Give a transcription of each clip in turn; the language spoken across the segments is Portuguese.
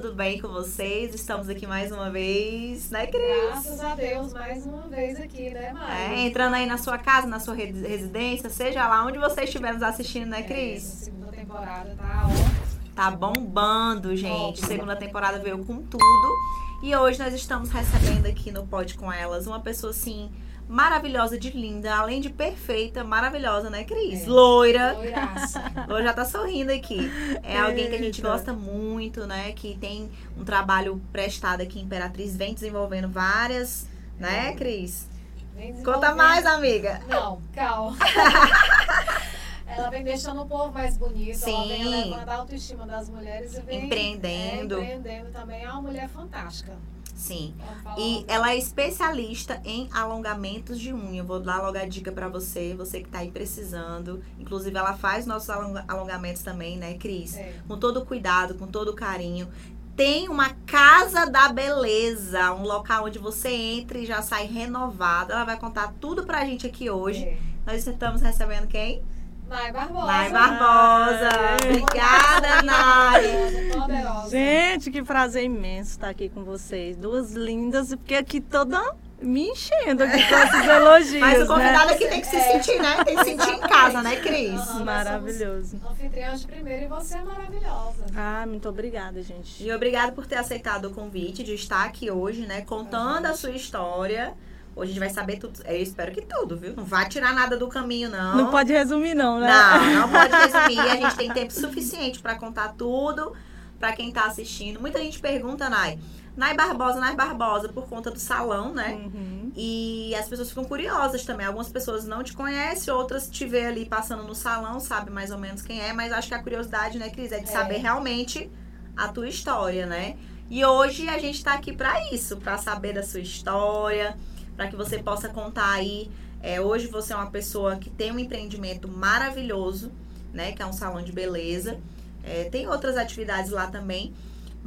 tudo bem com vocês? Estamos aqui mais uma vez, né, Cris? Graças a Deus, mais uma vez aqui, né, Mari? É, entrando aí na sua casa, na sua residência, seja lá onde você estiver nos assistindo, né, Cris? É, segunda temporada tá, ó. Tá bombando, gente. Segunda temporada veio com tudo. E hoje nós estamos recebendo aqui no Pode Com Elas uma pessoa assim maravilhosa de linda, além de perfeita, maravilhosa, né, Cris? É. Loira. Loiraça. Loira já tá sorrindo aqui. É alguém que a gente gosta muito, né? Que tem um trabalho prestado aqui em Imperatriz, vem desenvolvendo várias, né, Cris? Conta mais, amiga. Não, calma. ela vem deixando o povo mais bonito, Sim. ela vem levando a autoestima das mulheres e vem empreendendo. É, empreendendo também. É uma mulher fantástica. Sim. E ela é especialista em alongamentos de unha. Vou dar logo a dica para você, você que tá aí precisando. Inclusive, ela faz nossos alongamentos também, né, Cris? É. Com todo cuidado, com todo carinho. Tem uma casa da beleza, um local onde você entra e já sai renovado. Ela vai contar tudo pra gente aqui hoje. É. Nós estamos recebendo quem? Nai Barbosa. Nai Barbosa. Obrigada, Nai. Gente, que prazer imenso estar aqui com vocês. Duas lindas, porque aqui toda me enchendo aqui com esses elogios. Mas o convidado né? aqui tem que se sentir, né? Tem que se sentir em casa, né, Cris? Uhum, Maravilhoso. Anfitriãs de primeiro e você é maravilhosa. Ah, muito obrigada, gente. E obrigada por ter aceitado o convite de estar aqui hoje, né? Contando a sua história Hoje a gente vai saber tudo. Eu espero que tudo, viu? Não vai tirar nada do caminho, não. Não pode resumir, não, né? Não, não pode resumir. a gente tem tempo suficiente para contar tudo para quem tá assistindo. Muita gente pergunta, Nai. Nai Barbosa, Nai Barbosa, por conta do salão, né? Uhum. E as pessoas ficam curiosas também. Algumas pessoas não te conhecem, outras te vê ali passando no salão, sabe mais ou menos quem é, mas acho que a curiosidade, né, Cris, é de é. saber realmente a tua história, né? E hoje a gente tá aqui para isso, para saber da sua história, para que você possa contar aí. É, hoje você é uma pessoa que tem um empreendimento maravilhoso, né? Que é um salão de beleza. É, tem outras atividades lá também.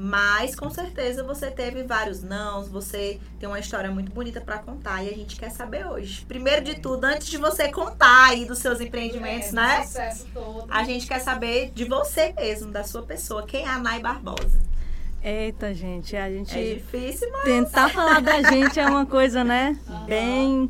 Mas com certeza você teve vários nãos, você tem uma história muito bonita para contar e a gente quer saber hoje. Primeiro de tudo, antes de você contar aí dos seus empreendimentos, é, né? Sucesso todo. A gente quer saber de você mesmo, da sua pessoa. Quem é a Nai Barbosa? Eita, gente, a gente. É difícil, mas. Tentar falar da gente é uma coisa, né? Bem.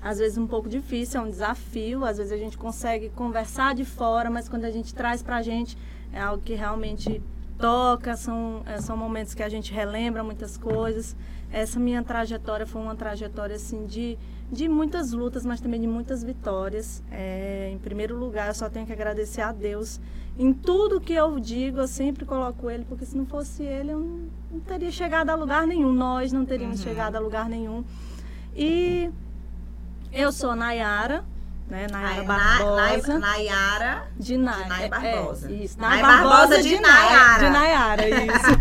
Às vezes um pouco difícil, é um desafio. Às vezes a gente consegue conversar de fora, mas quando a gente traz pra gente é algo que realmente toca, são, é, são momentos que a gente relembra muitas coisas. Essa minha trajetória foi uma trajetória assim de, de muitas lutas, mas também de muitas vitórias. É, em primeiro lugar, eu só tenho que agradecer a Deus em tudo que eu digo, eu sempre coloco ele, porque se não fosse ele, eu não, teria chegado a lugar nenhum. Nós não teríamos uhum. chegado a lugar nenhum. E eu sou Nayara, né? Nayara Barbosa. Nayara de, Nay, Nay é, Barbosa. É, isso. Nay, Nay Barbosa, Barbosa de, de Nayara. De Nayara, isso.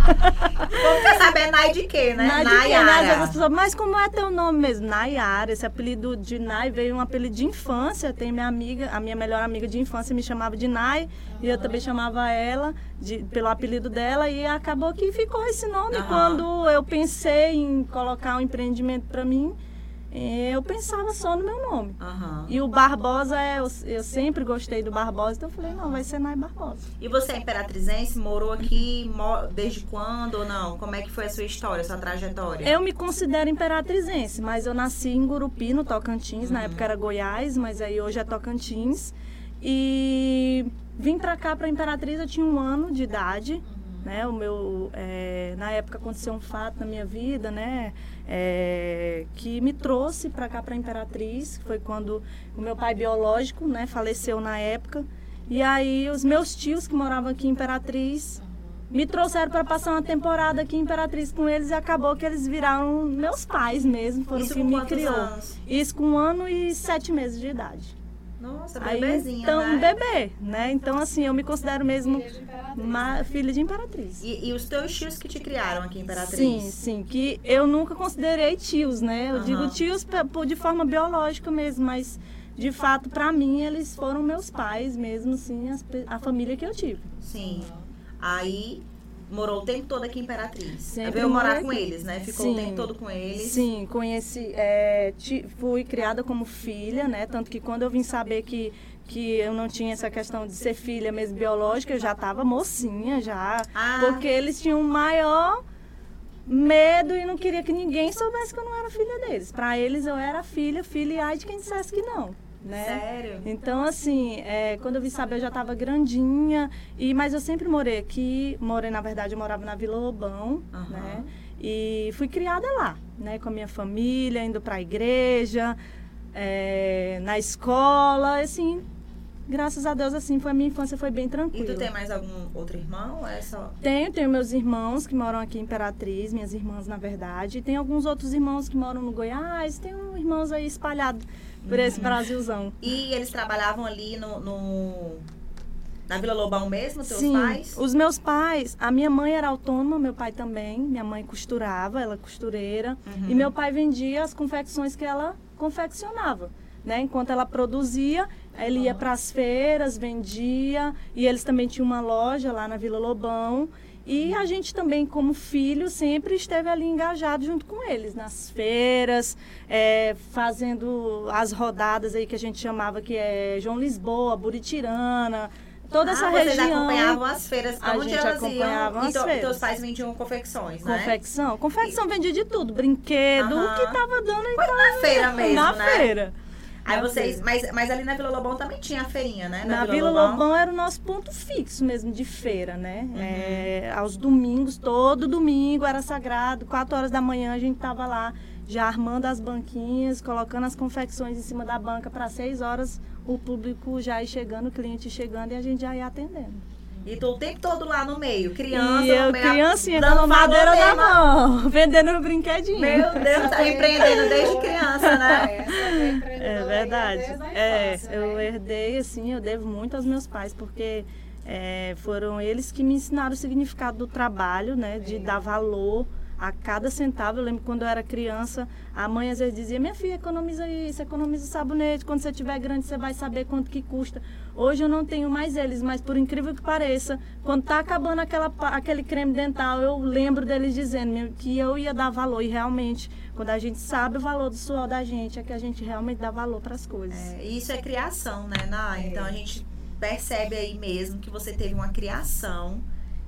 Como quer saber Nay de quê, né? Nay? Pessoas, mas como é teu nome mesmo? Nayara. Esse apelido de Nay veio um apelido de infância. Tem minha amiga, a minha melhor amiga de infância me chamava de Nay. Uhum. E eu também chamava ela de, pelo apelido dela. E acabou que ficou esse nome. Uhum. Quando eu pensei em colocar um empreendimento para mim, eu pensava só no meu nome. Uhum. E o Barbosa, é, eu, eu sempre gostei do Barbosa, então eu falei, não, vai ser Nai Barbosa. E você é imperatrizense? Morou aqui desde quando ou não? Como é que foi a sua história, a sua trajetória? Eu me considero imperatrizense, mas eu nasci em Gurupi, no Tocantins. Uhum. Na época era Goiás, mas aí hoje é Tocantins. E vim pra cá, pra Imperatriz, eu tinha um ano de idade. Né? O meu, é, na época aconteceu um fato na minha vida, né? É, que me trouxe para cá para Imperatriz, foi quando o meu pai biológico, né, faleceu na época. E aí os meus tios que moravam aqui em Imperatriz me trouxeram para passar uma temporada aqui em Imperatriz com eles e acabou que eles viraram meus pais mesmo, foram Isso que me criou. Anos? Isso com um ano e sete meses de idade. Nossa, bebezinha, então, né? bebê, né? Então, assim, eu me considero mesmo uma filha de imperatriz. E, e, os teus tios que te criaram aqui Imperatriz? Sim, sim, que eu nunca considerei tios, né? Eu uhum. digo tios de forma biológica mesmo, mas de fato, para mim, eles foram meus pais mesmo, assim, a família que eu tive. Sim. Aí morou o tempo todo aqui em Imperatriz. Sempre Veio morar com eles, né? Ficou sim, o tempo todo com eles. Sim, conheci, é, fui criada como filha, né? Tanto que quando eu vim saber que, que eu não tinha essa questão de ser filha mesmo biológica, eu já estava mocinha já, Ah. porque eles tinham maior medo e não queria que ninguém soubesse que eu não era filha deles. Para eles eu era filha, filha e ai de quem dissesse que não, né? Sério? Então, assim, é, quando eu vim saber, eu já estava grandinha. E, mas eu sempre morei aqui. Morei, na verdade, eu morava na Vila Lobão, né? E fui criada lá, né? Com a minha família, indo para a igreja, é, na escola, assim. Graças a Deus, assim, foi a minha infância foi bem E tranquila. tu tem mais algum outro irmão? ou É só. Tenho, tenho meus irmãos que moram aqui em Imperatriz, minhas irmãs, na verdade. E tem alguns outros irmãos que moram no Goiás. Tem um irmãos aí espalhados por Uhum. esse Brasilzão. E eles trabalhavam ali no. no- Na Vila Lobão mesmo, teus Sim, pais? os meus pais, a minha mãe era autônoma, meu pai também. Minha mãe costurava, ela é costureira. Uhum. E meu pai vendia as confecções que ela confeccionava. Né? Enquanto ela produzia, ele ia para as feiras, vendia. E eles também tinham uma loja lá na Vila Lobão. E a gente também, como filho, sempre esteve ali engajado junto com eles, nas feiras, é, fazendo as rodadas aí que a gente chamava que é João Lisboa, Buritirana, toda essa ah, vocês região. acompanhavam as feiras A onde gente elas acompanhava iam. as e, to- e feiras. teus pais vendiam confecções, né? Confecção. Confecção vendia de tudo. Brinquedo, Aham. o que tava dando Foi na feira mesmo, na né? feira. Aí Na vocês. Mas, mas ali na Vila Lobão também tinha a feirinha, né? Na Vila Lobão era o nosso ponto fixo mesmo de feira, né? Uhum. É, aos domingos, todo domingo era sagrado. Quatro horas da manhã a gente tava lá já armando as banquinhas, colocando as confecções em cima da banca para seis horas o público já ir chegando, o cliente chegando e a gente já ia atendendo. E tu o tempo todo lá no meio, criança, e eu, meio, criancinha, dando madeira na mão, vendendo brinquedinho. Meu Deus, tá empreendendo desde criança, né? É, É verdade. É, eu né? herdei, assim, eu devo muito aos meus pais, porque é, foram eles que me ensinaram o significado do trabalho, né? De dar valor a cada centavo. Eu lembro quando eu era criança, a mãe às vezes dizia, minha filha, economiza isso, economiza sabonete, quando você tiver grande você vai saber quanto que custa. Hoje eu não tenho mais eles, mas por incrível que pareça, quando tá acabando aquela, aquele creme dental, eu lembro deles dizendo que eu ia dar valor. E realmente, quando a gente sabe o valor do suor da gente, é que a gente realmente dá valor para as coisas. É, e isso é criação, né, Nai? Então a gente percebe aí mesmo que você teve uma criação,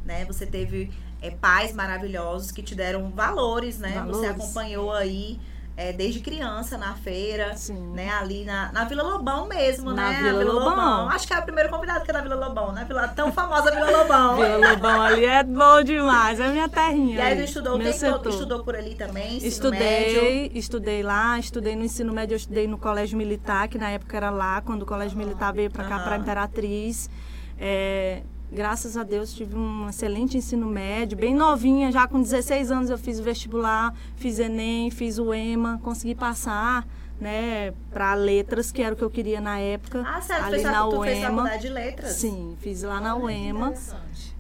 né? Você teve é, pais maravilhosos que te deram valores, né? Você Valores. acompanhou aí é, desde criança na feira, Sim. né? Ali na, na Vila Lobão mesmo, Na né? Vila Lobão. Acho que é o primeiro convidado que é da Vila Lobão, né? Vila, tão famosa Vila Lobão. Vila Lobão ali é bom demais, é minha terrinha. E aí tu estudou meu setor. estudou por ali também, ensino médio. Estudei, estudei lá, estudei no ensino médio, eu estudei no Colégio Militar, que na época era lá, quando o Colégio Militar veio para cá, Aham. para Imperatriz. É, graças a Deus tive um excelente ensino médio, bem novinha, já com 16 anos eu fiz o vestibular, fiz Enem, fiz o EMA, consegui passar, né, para letras, que era o que eu queria na época. Ah, tu ali fez, na tu fez UEMA. faculdade de letras? Sim, fiz lá na UEMA.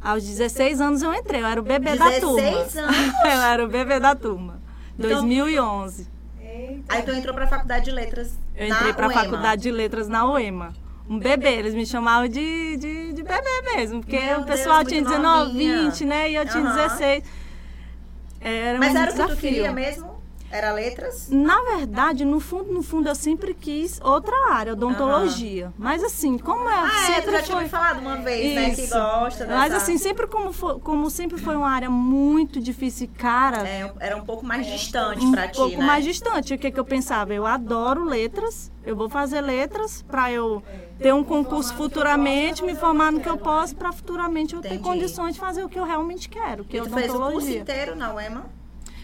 Aos 16 anos eu entrei, eu era o bebê da turma. 16 anos? eu era o bebê da turma. Então- 2011. Eita. Aí tu entrou pra faculdade de letras Eu entrei para a faculdade de letras na UEMA. Um bebê, eles me chamavam de, de, de bebê mesmo, porque Meu o pessoal Deus, tinha muito 19, novinha. 20, né? E eu tinha Aham. 16. Era Mas um era o que desafio. tu queria mesmo? Era letras? Na verdade, no fundo, no fundo, eu sempre quis outra área, odontologia. Mas assim, como é, Ah, é, sempre já tinha foi me falado uma vez, né? Que Isso. gosta dessa... Mas assim, sempre como, foi- como sempre foi uma área muito difícil e cara, É, era um pouco mais distante um pra ti, pouco né? mais distante. O que, que eu pensava? Eu adoro letras, eu vou fazer letras para eu ter um concurso futuramente, me formar no que eu posso, para futuramente eu ter Entendi. condições de fazer o que eu realmente quero, que é tu fez o curso odontologia. inteiro na UEMA?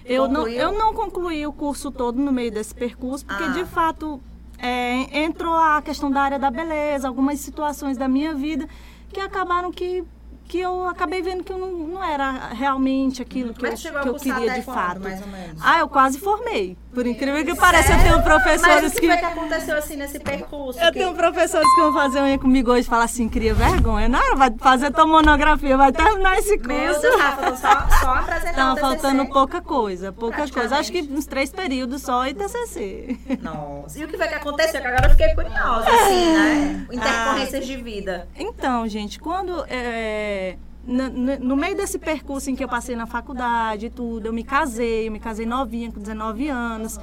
Eu não, eu não concluí o curso todo no meio desse percurso, porque Ah. de fato é, entrou a questão da área da beleza, algumas situações da minha vida que acabaram que, que eu acabei vendo que eu não, não era realmente aquilo que Mas eu, que eu queria de fato. mais ou menos? Ah, eu quase formei. Por incrível que pareça, eu tenho Mas professores o que que. foi que aconteceu assim nesse percurso? Eu Que- tenho professores que vão fazer unha comigo hoje e falam assim, cria vergonha. Não, vai fazer tua monografia, vai terminar esse curso. Meu Deus, faltando só, só apresentar Tava o faltando pouca coisa, pouca coisa. Acho que uns três períodos só e TCC. Nossa. E o que foi que aconteceu? Que agora eu fiquei curiosa, assim, né? Intercorrências de vida. Então, gente, quando é, no, no- meio desse percurso em que eu passei na faculdade e tudo, eu me casei, eu me casei novinha, com 19 anos.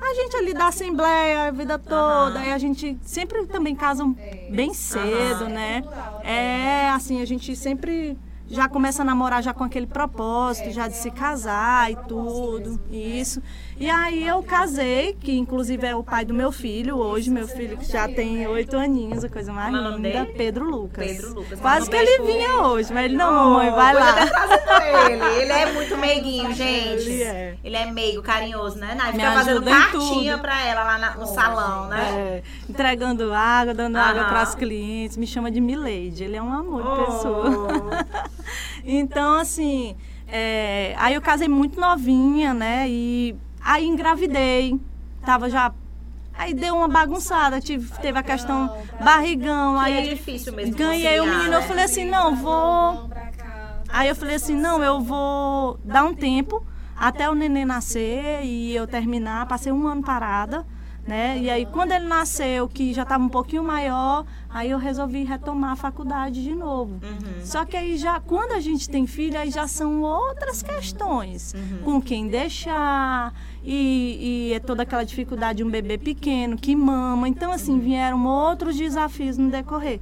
a gente ali da Assembleia a vida toda, uhum. e a gente sempre também casa é. bem cedo, uhum. né? É, assim, a gente sempre já começa a namorar já com aquele propósito, já de se casar e tudo, isso. E aí eu casei, que inclusive é o pai do meu filho hoje, meu filho que já tem oito aninhos, a coisa mais linda, Pedro Lucas. Pedro Lucas. Quase que ele vinha hoje, mas ele não, mamãe, vai lá. ele. ele é muito meiguinho, gente. Ele é. Ele é meigo, carinhoso, né, Nai? Fica fazendo cartinha pra ela lá no salão, né? É, entregando água, dando Aham. água pras clientes, me chama de Milady. Ele é um amor de oh. pessoa. então, assim, é, aí eu casei muito novinha, né? E Aí engravidei, tava já Aí deu uma bagunçada, tive, teve a questão barrigão, aí é difícil mesmo. Ganhei o menino, né? eu falei assim, não, vou. Aí eu falei assim, não, eu vou dar um tempo até o neném nascer e eu terminar. Passei um ano parada né? E aí quando ele nasceu, que já estava um pouquinho maior, aí eu resolvi retomar a faculdade de novo. Uhum. Só que aí já, quando a gente tem filho, aí já são outras questões. Uhum. Com quem deixar, e, e, é toda aquela dificuldade de um bebê pequeno que mama. Então, assim, vieram outros desafios no decorrer.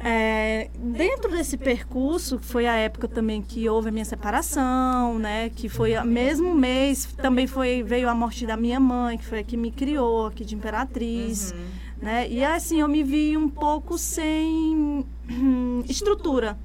É, dentro desse percurso, foi a época também que houve a minha separação, né? Que foi o mesmo mês, também foi veio a morte da minha mãe, que foi a que me criou aqui de Imperatriz, uhum. né? E assim, eu me vi um pouco sem hum, estrutura,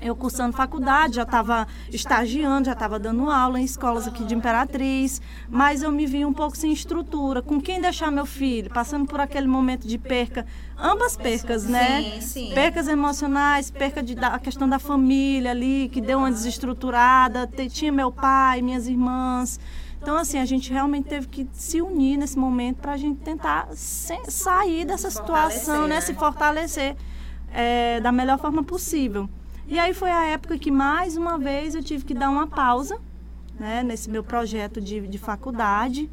eu cursando faculdade, já estava estagiando, já estava dando aula em escolas aqui de Imperatriz, mas eu me vi um pouco sem estrutura, com quem deixar meu filho, passando por aquele momento de perca, ambas percas, né? Sim, sim. Percas emocionais, perca de, da, a questão da família ali, que deu uma desestruturada, tinha meu pai, minhas irmãs. Então, assim, a gente realmente teve que se unir nesse momento para a gente tentar sair dessa situação, né? Se né? fortalecer é, da melhor forma possível. E aí foi a época que, mais uma vez, eu tive que dar uma pausa né, nesse meu projeto de, de faculdade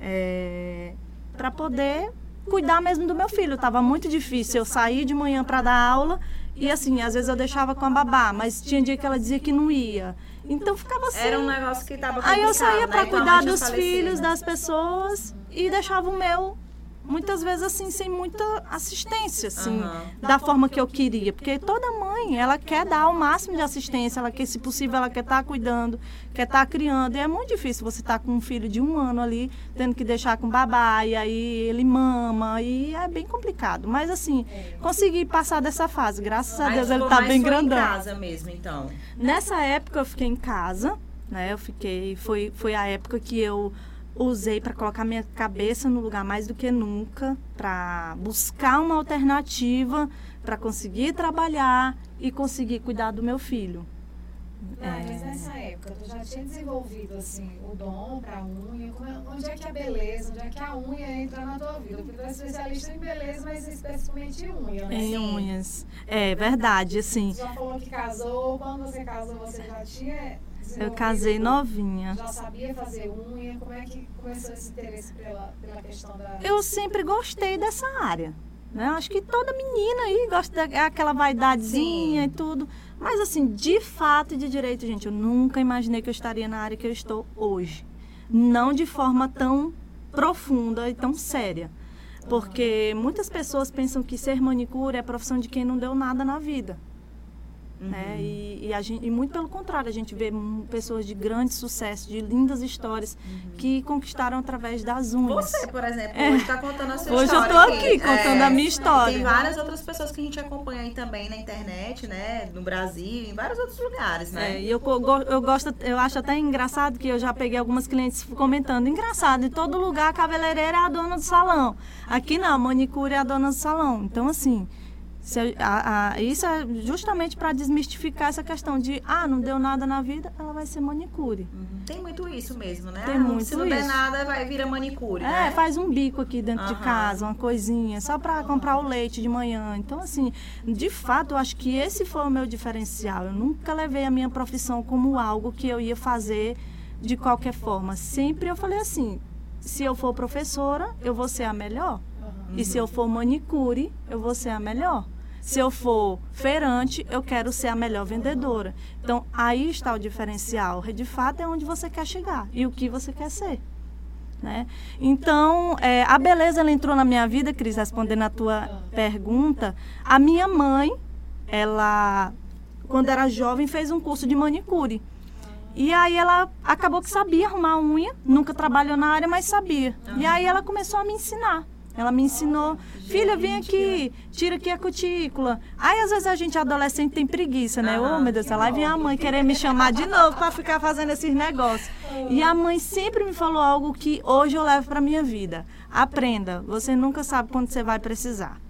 é, para poder cuidar mesmo do meu filho. Estava muito difícil eu sair de manhã para dar aula e, assim, às vezes eu deixava com a babá, mas tinha dia que ela dizia que não ia. Então ficava assim. Era um negócio que estava Aí eu saía para né? cuidar dos filhos, das pessoas e deixava o meu muitas vezes assim sem muita assistência assim uhum. da forma que eu queria. Porque toda mãe ela quer dar o máximo de assistência ela quer se possível ela quer estar tá cuidando quer estar tá criando. E é muito difícil você estar tá com um filho de um ano ali tendo que deixar com babá e aí ele mama e é bem complicado. Mas assim consegui passar dessa fase. Graças a Deus ele está bem grandão em casa mesmo então? Nessa época eu fiquei em casa né? Eu fiquei foi foi a época que eu usei para colocar minha cabeça no lugar mais do que nunca, para buscar uma alternativa, para conseguir trabalhar e conseguir cuidar do meu filho. Ah, é... Mas nessa época, tu já tinha desenvolvido assim, o dom para a unha? É, onde é que a beleza, onde é que a unha entra na tua vida? Porque tu é especialista em beleza, mas especificamente em unha, né? Em unhas. É verdade, assim. Você já falou que casou, quando você casou, você já tinha eu casei novinha. Já sabia fazer unha? Como é que começou esse interesse pela, pela questão da. Eu sempre gostei dessa área. Né? Acho que toda menina aí gosta daquela vaidadezinha Sim. e tudo. Mas, assim, de fato e de direito, gente, eu nunca imaginei que eu estaria na área que eu estou hoje. Não de forma tão profunda e tão séria. Porque muitas pessoas pensam que ser manicure é a profissão de quem não deu nada na vida. Uhum. Né? E, e, gente, e, muito pelo contrário, a gente vê pessoas de grande sucesso, de lindas histórias, uhum. que conquistaram através das unhas. Você, por exemplo, é. hoje está contando a sua hoje história. Hoje eu estou aqui, contando é, a minha história. Tem várias outras pessoas que a gente acompanha aí também na internet, né? No Brasil, em vários outros lugares, né? É, e eu, eu gosto, eu acho até engraçado que eu já peguei algumas clientes comentando, engraçado, em todo lugar a cabeleireira é a dona do salão. Aqui não, a manicure é a dona do salão. Então, assim, se a, a, isso é justamente para desmistificar essa questão de, ah, não deu nada na vida, ela vai ser manicure. Uhum. Tem muito isso mesmo, né? Tem muito Se não isso. der nada, vai virar manicure, É, né? faz um bico aqui dentro uhum. de casa, uma coisinha, só para comprar o leite de manhã. Então, assim, de fato, eu acho que esse foi o meu diferencial. Eu nunca levei a minha profissão como algo que eu ia fazer de qualquer forma. Sempre eu falei assim, se eu for professora, eu vou ser a melhor. Uhum. E se eu for manicure, eu vou ser a melhor. Se eu for feirante, eu quero ser a melhor vendedora. Então, aí está o diferencial. De fato, é onde você quer chegar e o que você quer ser. Né? Então, é, a beleza ela entrou na minha vida, Cris, respondendo a tua pergunta. A minha mãe, ela, quando era jovem, fez um curso de manicure. E aí ela acabou que sabia arrumar unha, nunca trabalhou na área, mas sabia. E aí ela começou a me ensinar. Ela me ensinou, filha, vem aqui, tira aqui a cutícula. Aí às vezes a gente adolescente tem preguiça, né? Ô, oh, meu Deus, lá vem a mãe querer me chamar de novo para ficar fazendo esses negócios. E a mãe sempre me falou algo que hoje eu levo para minha vida. Aprenda, você nunca sabe quando você vai precisar.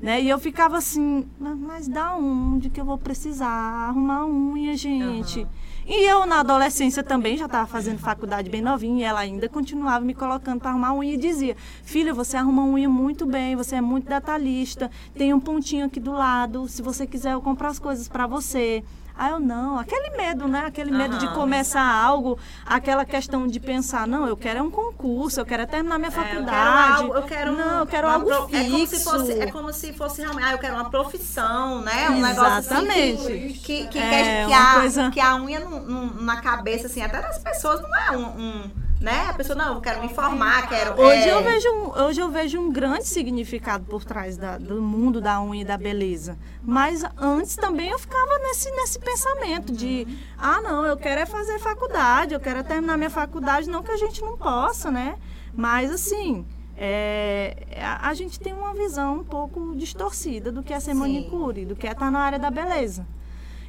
Né? E eu ficava assim, mas dá onde que eu vou precisar? Arrumar unha, gente. Uhum. E eu, na adolescência, também já estava fazendo faculdade bem novinha, e ela ainda continuava me colocando para arrumar unha e dizia: Filha, você arruma unha muito bem, você é muito detalhista, tem um pontinho aqui do lado, se você quiser eu compro as coisas para você. Aí eu não, aquele medo, né? Aquele medo uhum. de começar algo, aquela questão de pensar, não, eu quero é um concurso, eu quero é terminar minha faculdade. É, eu, quero algo, eu quero não, eu quero algo pro, fixo. É como se fosse, é como se fosse realmente, ah, eu quero uma profissão, né? Um Exatamente. negócio assim, que, que, é, que, a, coisa... que a unha no, no, na cabeça, assim, até das pessoas não é um, um né? A pessoa, não, eu quero me informar, quero. Hoje, é... eu, vejo um, hoje eu vejo um grande significado por trás da, do mundo da unha e da beleza. Mas antes também eu ficava nesse, nesse pensamento de, ah, não, eu quero é fazer faculdade, eu quero é terminar minha faculdade, não que a gente não possa, né? Mas assim. É, a, a, gente tem uma visão um pouco distorcida do que é ser Sim. manicure, do que é estar na área da beleza.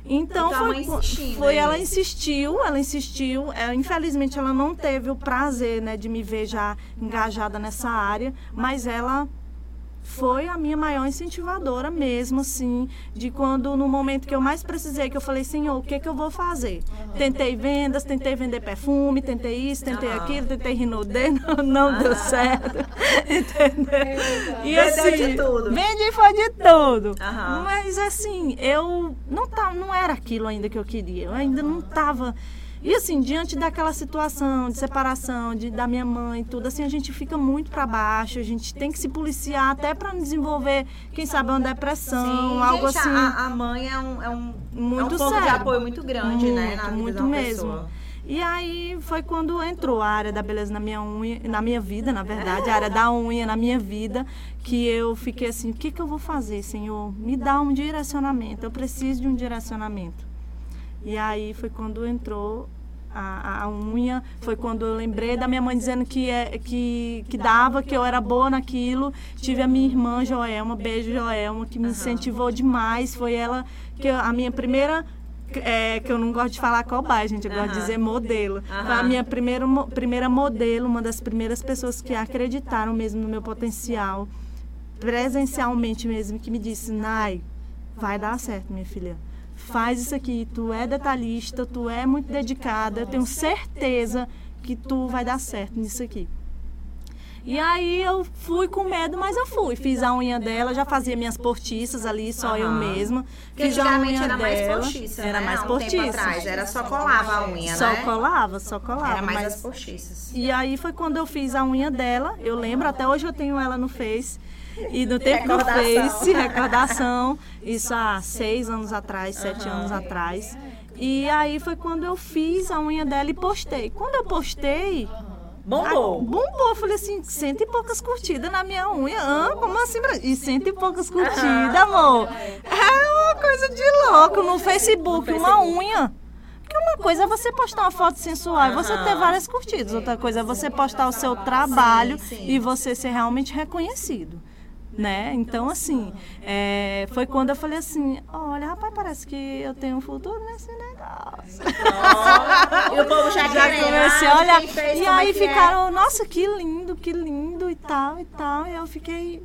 Então, então foi, foi é ela insistiu, ela insistiu. É, infelizmente ela não teve o prazer né, de me ver já engajada nessa área, mas ela foi a minha maior incentivadora mesmo, assim, de quando no momento que eu mais precisei, que eu falei, Senhor, o que que eu vou fazer? Tentei vendas, tentei vender perfume, tentei isso, tentei aquilo, tentei rinodê, não, não deu certo, entendeu? E assim, de tudo. Vendi foi de tudo. Mas assim, eu não, tá, não era aquilo ainda que eu queria, eu ainda não estava e assim, diante daquela situação de separação de, da minha mãe, tudo assim, a gente fica muito para baixo, a gente tem que se policiar até para desenvolver, quem sabe, uma depressão, Sim, algo gente, assim. A, a, mãe é um, é um, muito é um ponto sério. de apoio muito grande, muito, né? Na muito mesmo. Pessoa. E aí foi quando entrou a área da beleza na minha unha, na minha vida, na verdade, a área da unha na minha vida, que eu fiquei assim, o que, que eu vou fazer, Senhor? Me dá um direcionamento, eu preciso de um direcionamento. E aí foi quando entrou a, a, unha, foi quando eu lembrei da minha mãe dizendo que, é, que, que dava, que eu era boa naquilo. Tive a minha irmã Joelma, beijo Joelma, que me incentivou demais. Foi ela que a minha primeira é, que eu não gosto de falar cobaia, gente, eu gosto de dizer modelo. Foi a minha primeira, primeira modelo, uma das primeiras pessoas que acreditaram mesmo no meu potencial, presencialmente mesmo, que me disse, Nai, vai dar certo, minha filha faz isso aqui, tu é detalhista, tu é muito dedicada, eu tenho certeza que tu vai dar certo nisso aqui. E aí eu fui com medo, mas eu fui. Fiz a unha dela, já fazia minhas portiças ali, só uhum. eu mesma. Fiz a unha era dela. mais postiça, Era né? mais um postiça. Atrás, era só colava a unha, só né? Só colava, só colava. Era mais mas... as postiças. E aí foi quando eu fiz a unha dela. Eu lembro, até hoje eu tenho ela no Face. E no tempo do Face, recordação, isso há seis anos atrás, sete uhum. anos atrás. E aí foi quando eu fiz a unha dela e postei. Quando eu postei. Bombou. A, bombou. Eu falei assim, cento e poucas curtidas na minha unha. Ah, como assim? E cento e poucas curtidas, amor. É uma coisa de louco no Facebook, uma unha. Porque uma coisa é você postar uma foto sensual e você ter várias curtidas. Outra coisa é você postar o seu trabalho e você ser realmente reconhecido né? Então, assim, é, foi quando eu falei assim, olha, rapaz, parece que eu tenho um futuro nesse negócio. Oh, e o povo já, já comecei a olhar. E aí é ficaram, é? nossa, que lindo, que lindo e tal, e tal. E eu fiquei,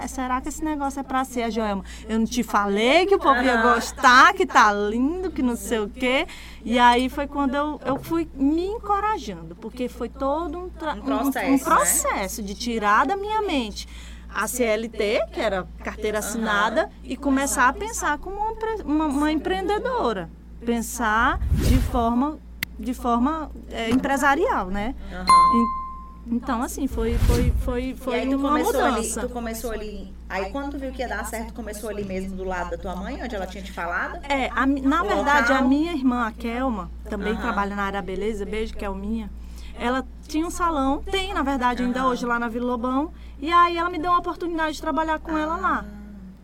é, será que esse negócio é pra ser, Joelma? Eu não te falei que o povo ia gostar, que tá lindo, que não sei o quê. E aí foi quando eu, eu fui me encorajando, porque foi todo um, um processo, um, um processo né? de tirar da minha mente a CLT, que era carteira assinada, e começar a pensar como uma, uma, empreendedora. Pensar de forma, de forma é, empresarial, né? Uhum. Então, assim, foi, foi, foi, foi aí, uma mudança. Ali, tu começou ali. Aí quando tu viu que ia dar certo, começou ali mesmo do lado da tua mãe, onde ela tinha te falado? É, a, na verdade, a minha irmã, a Kelma, também uhum. trabalha na área beleza, beijo, Kelminha ela tinha um salão, tem na verdade ainda hoje lá na Vila Lobão, e aí ela me deu uma oportunidade de trabalhar com ela lá.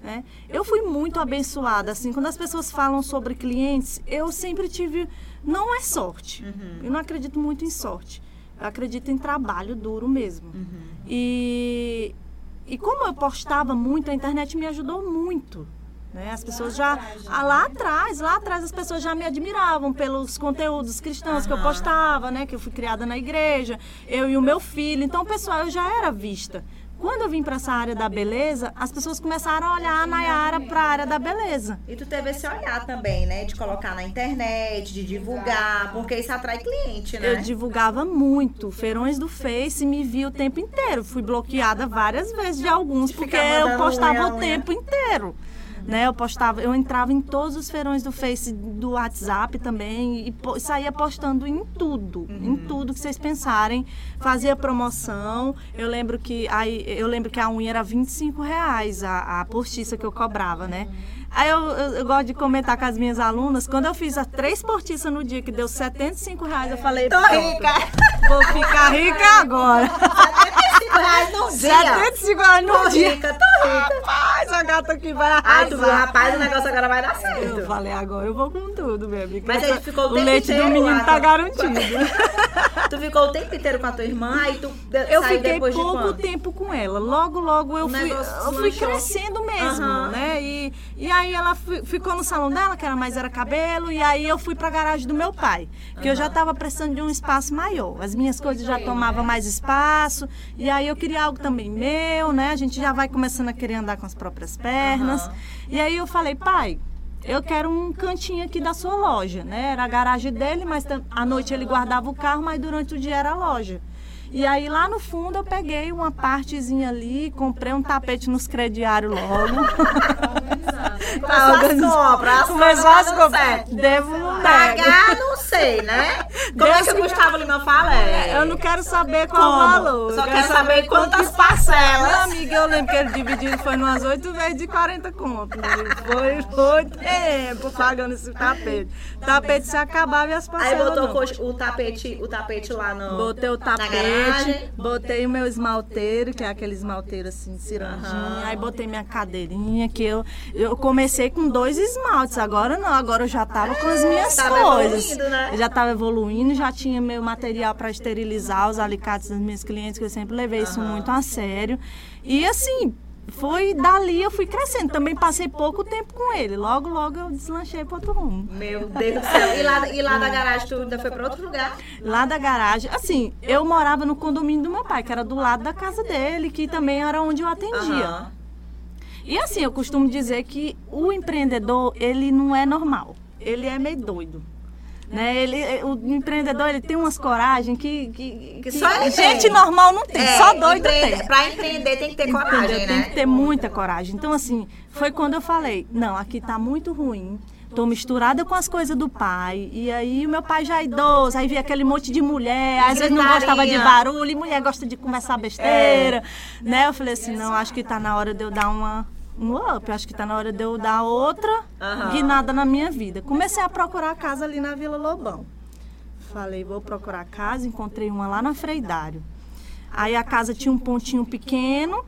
Né? Eu fui muito abençoada, assim, quando as pessoas falam sobre clientes, eu sempre tive, não é sorte, Uhum. eu não acredito muito em sorte, eu acredito em trabalho duro mesmo. Uhum. E, e como eu postava muito, a internet me ajudou muito. Né? As pessoas já. ah, lá atrás, lá atrás, as pessoas já me admiravam pelos conteúdos cristãos que eu postava, né? Que eu fui criada na igreja, eu e o meu filho. Então, pessoal, eu já era vista. Quando eu vim para essa área da beleza, as pessoas começaram a olhar a Nayara para a área da beleza. E tu teve esse olhar também, né? De colocar na internet, de divulgar, porque isso atrai cliente, né? Eu divulgava muito. Feirões do Face me via o tempo inteiro. Fui bloqueada várias vezes de alguns, porque eu postava o tempo inteiro. Né, eu postava, eu entrava em todos os feirões do Face, do WhatsApp também, e saía postando em tudo, em tudo que vocês pensarem. Fazia promoção. Eu lembro que aí, eu lembro que a unha era 25 reais, a, a postiça que eu cobrava, né? Aí eu, eu- eu gosto de comentar com as minhas alunas, quando eu fiz as três postiças no dia, que deu 75 reais, eu falei, Tô "Pronto, rica! Vou ficar rica agora. 75 reais num dia! 75 reais Tô dia. rica, tô rica! Rapaz, a gata aqui vai Ai, tu viu, arrasar. rapaz, o negócio agora vai dar Eu certo. falei, agora eu vou com tudo, amigo. Mas aí ficou o o tempo leite do inteiro menino lá, tá tá? garantido. Tu ficou o tempo inteiro com a tua irmã, aí tu Eu fiquei pouco tempo com ela. Logo, logo eu O fui, eu fui crescendo mesmo, Aham. né? E, e aí ela fi- ficou no salão dela, que era mais era cabelo, e aí eu fui pra garagem do meu pai, que eu já estava precisando de um espaço maior. As minhas coisas já tomavam mais espaço, e aí eu queria algo também meu, né? A gente já vai começando a querer andar com as próprias pernas. Aham. E aí eu falei, pai, eu quero um cantinho aqui da sua loja, né? Era a garagem dele, mas à noite ele guardava o carro, mas durante o dia era a loja. E aí lá no fundo eu peguei uma partezinha ali, comprei um tapete nos crediários logo. Compras, as Começou as compras. Devo não. Pagar, não sei, né? Como é Deus que o Gustavo Lima fala? É, Eu não quero saber qual Como? valor. Só quero saber quantas parcelas. Meu amigo, eu lembro que ele dividido foi umas oito vezes de 40 conto. né? Foi, foi tempo pagando esse tapete. O tapete se acabava e as Aí parcelas botou não. o tapete, o tapete lá no. Botei o tapete, botei o meu esmalteiro, que é aquele esmalteiro assim, cirandinho. Aí botei minha cadeirinha, que eu, eu comecei com dois esmaltes. Agora não, agora eu já tava com as minhas Tava coisas. evoluindo, né? Eu já tava evoluindo, já tinha meu material para esterilizar os alicates das minhas clientes, que eu sempre levei isso Aham. muito a sério. E assim, foi dali eu fui crescendo. Também passei pouco tempo com ele. Logo, logo eu deslanchei para outro rumo. Meu Deus do céu. E lá, e lá da garagem tu ainda foi pra outro lugar? Lá da garagem, assim, eu morava no condomínio do meu pai, que era do lado da casa dele, que também era onde eu atendia. Aham. E assim, eu costumo dizer que o empreendedor, ele não é normal. Ele é meio doido. Né? Ele, o empreendedor, ele tem umas coragem que, que, Que só ele gente tem. normal não tem, É, só doido tem. Pra empreender tem que ter coragem, Entendeu? Tem né? que ter muita coragem. Então, assim, foi quando eu falei, não, aqui tá muito ruim. Tô misturada com as coisas do pai. E aí o meu pai já é idoso, aí via aquele monte de mulher, às vezes não gostava de barulho, e mulher gosta de conversar besteira. Né? Eu falei assim, não, acho que tá na hora de eu dar uma. Um up, acho que tá na hora de eu dar outra Aham. guinada na minha vida. Comecei a procurar casa ali na Vila Lobão. Falei, vou procurar casa, encontrei uma lá na Freidário. Aí a casa tinha um pontinho pequeno,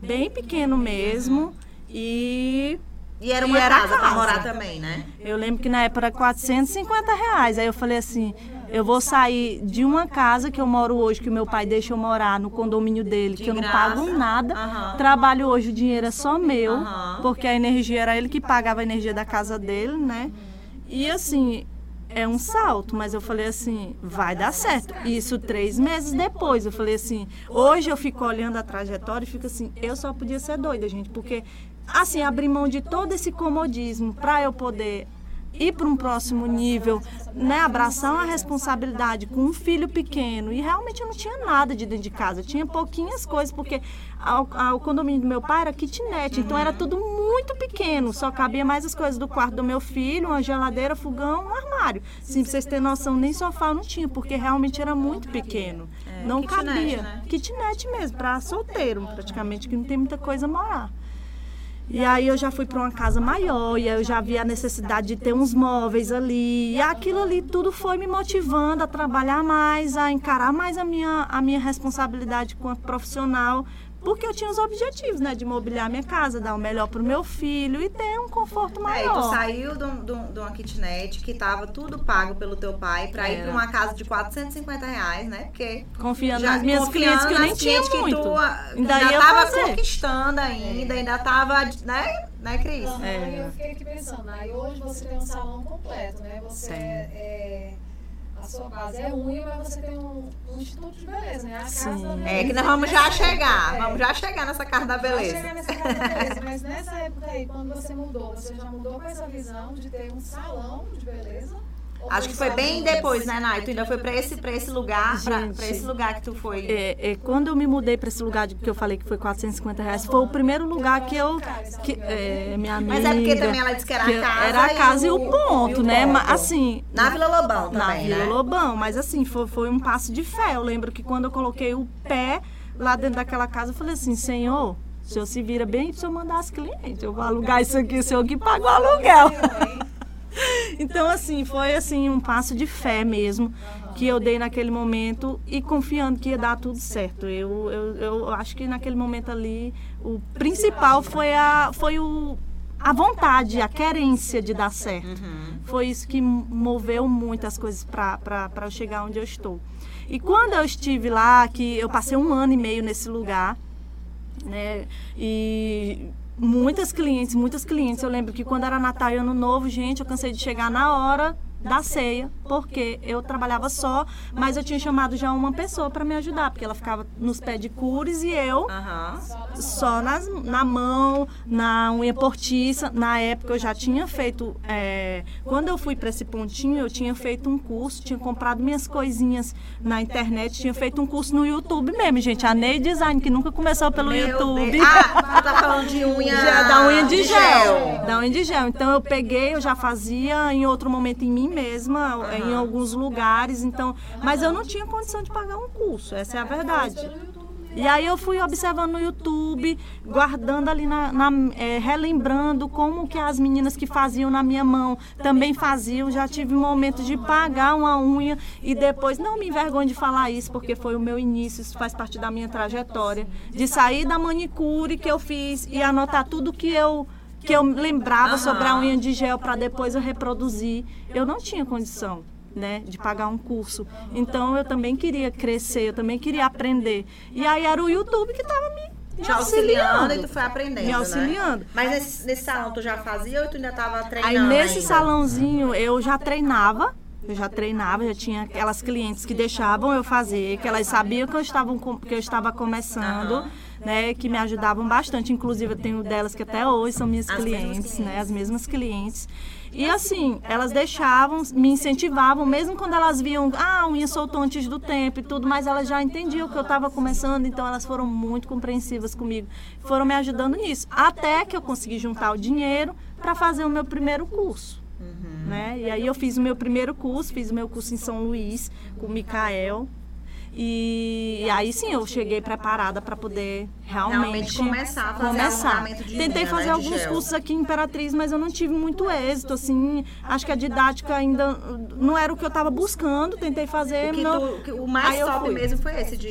bem pequeno mesmo, e E era E uma era casa, pra casa. morar também, né? eu lembro que na época era 450 reais. Aí eu falei assim, eu vou sair de uma casa que eu moro hoje, que o meu pai deixa eu morar no condomínio dele, De que eu não graça. pago nada. Trabalho hoje, o dinheiro é só meu, porque a energia era ele que pagava a energia da casa dele, né? E assim, é um salto, mas eu falei assim, vai dar certo. Isso três meses depois. Eu falei assim, hoje eu fico olhando a trajetória e fico assim, eu só podia ser doida, gente, porque assim, abrir mão de todo esse comodismo para eu poder ir para um próximo nível, né, abraçar uma responsabilidade com um filho pequeno. E realmente eu não tinha nada de dentro de casa, eu tinha pouquinhas coisas, porque ao, ao condomínio do meu pai era kitnet, então era tudo muito pequeno, só cabia mais as coisas do quarto do meu filho, uma geladeira, fogão, um armário. Sim, pra vocês terem noção, nem sofá eu não tinha, porque realmente era muito pequeno. É, não kitnet, cabia. né? Kitnet mesmo, para solteiro, praticamente, que não tem muita coisa a morar. E aí eu já fui para uma casa maior e eu já vi a necessidade de ter uns móveis ali. E aquilo ali tudo foi me motivando a trabalhar mais, a encarar mais a minha, a minha responsabilidade quanto profissional porque eu tinha os objetivos, né? De mobiliar minha casa, dar o melhor pro meu filho e ter um conforto maior. É, e tu saiu de, um, de, um, de uma kitnet que tava tudo pago pelo teu pai pra ir pra uma casa de 450 reais, né? Porque. Confiando nas minhas clientes que eu nem tinha muito. Tu, ainda, ainda tava fazer. conquistando ainda, é. ainda tava, né? Né, Cris? Uhum, é. Eu fiquei aqui pensando, aí hoje você tem um salão completo, né? Você é a sua base é unha, mas você tem um, um instituto de beleza, né? A casa Sim. da beleza. É que nós vamos já chegar, é. vamos já chegar nessa casa da beleza. chegar nessa casa da beleza, mas nessa época aí, quando você mudou, você já mudou com essa visão de ter um salão de beleza? Acho que foi bem depois, né, Nai? Tu ainda foi para esse, pra esse lugar, para esse lugar que tu foi. É, é, quando eu me mudei para esse lugar de, que eu falei que foi 450 reais, foi o primeiro lugar que eu. Que, é, minha amiga, Mas é porque também ela disse que era a casa. Era a casa e o, e o ponto, e o né? Ponto. Assim. Na Vila Lobão também. Na Vila né? Lobão, mas assim, foi, foi um passo de fé. Eu lembro que quando eu coloquei o pé lá dentro daquela casa, eu falei assim, Senhor. O senhor se vira bem se eu mandar as clientes. Eu vou alugar isso aqui, o senhor que paga o aluguel. Então, assim, foi assim um passo de fé mesmo que eu dei naquele momento e confiando que ia dar tudo certo. Eu, eu, eu acho que naquele momento ali o principal foi a, foi o, a vontade, a querência de dar certo. Uhum. Foi isso que moveu muito as coisas para eu chegar onde eu estou. E quando eu estive lá, que eu passei um ano e meio nesse lugar, né? E muitas clientes, muitas clientes. Eu lembro que quando era Natal e Ano Novo, gente, eu cansei de chegar na hora da ceia, porque eu trabalhava só, mas eu tinha chamado já uma pessoa para me ajudar, porque ela ficava nos pedicures e eu uhum. só nas, na mão, na unha portiça. Na época eu já tinha feito, é, quando eu fui para esse pontinho, eu tinha feito um curso, tinha comprado minhas coisinhas na internet, tinha feito um curso no YouTube mesmo, gente. A Ney Design, que nunca começou pelo Meu YouTube. Deus. Ah, tá falando de unha. Já, da unha de, de gel. gel. Da unha de gel. Então eu peguei, eu já fazia em outro momento em mim mesma, uhum. em alguns lugares, então, mas eu não tinha condição de pagar um curso, essa é a verdade. E aí eu fui observando no YouTube, guardando ali na, na é, relembrando como que as meninas que faziam na minha mão também faziam. Já tive um momento de pagar uma unha e depois não me envergonho de falar isso porque foi o meu início, isso faz parte da minha trajetória, de sair da manicure que eu fiz e anotar tudo que eu que eu lembrava uhum. sobre a unha de gel para depois eu reproduzir. Eu não tinha condição. Né, de pagar um curso. Então eu também queria crescer, eu também queria aprender. E aí era o YouTube que estava me te auxiliando e tu foi aprendendo. Me auxiliando. Né? Mas nesse, nesse, salão tu já fazia ou tu ainda estava treinando? Aí nesse ainda? salãozinho eu já treinava. Eu já treinava, já tinha aquelas clientes que deixavam eu fazer, que elas sabiam que eu estava, que eu estava começando. Uhum né, que me ajudavam bastante. Inclusive, eu tenho delas que até hoje são minhas clientes, né, as mesmas clientes. E assim, elas deixavam, me incentivavam, mesmo quando elas viam, ah, a unha soltou antes do tempo e tudo, mas elas já entendiam que eu estava começando, então elas foram muito compreensivas comigo, foram me ajudando nisso. Até que eu consegui juntar o dinheiro para fazer o meu primeiro curso. Uhum. Né? E aí eu fiz o meu primeiro curso, fiz o meu curso em São Luís com o Mikael, e, e aí sim eu cheguei preparada para poder realmente, realmente, começar a fazer começar. De Tentei fazer né, alguns cursos aqui em Imperatriz, mas eu não tive muito êxito, assim. Acho que a didática ainda não era o que eu estava buscando. Tentei fazer. O, meu... tu, o mais top mesmo foi esse de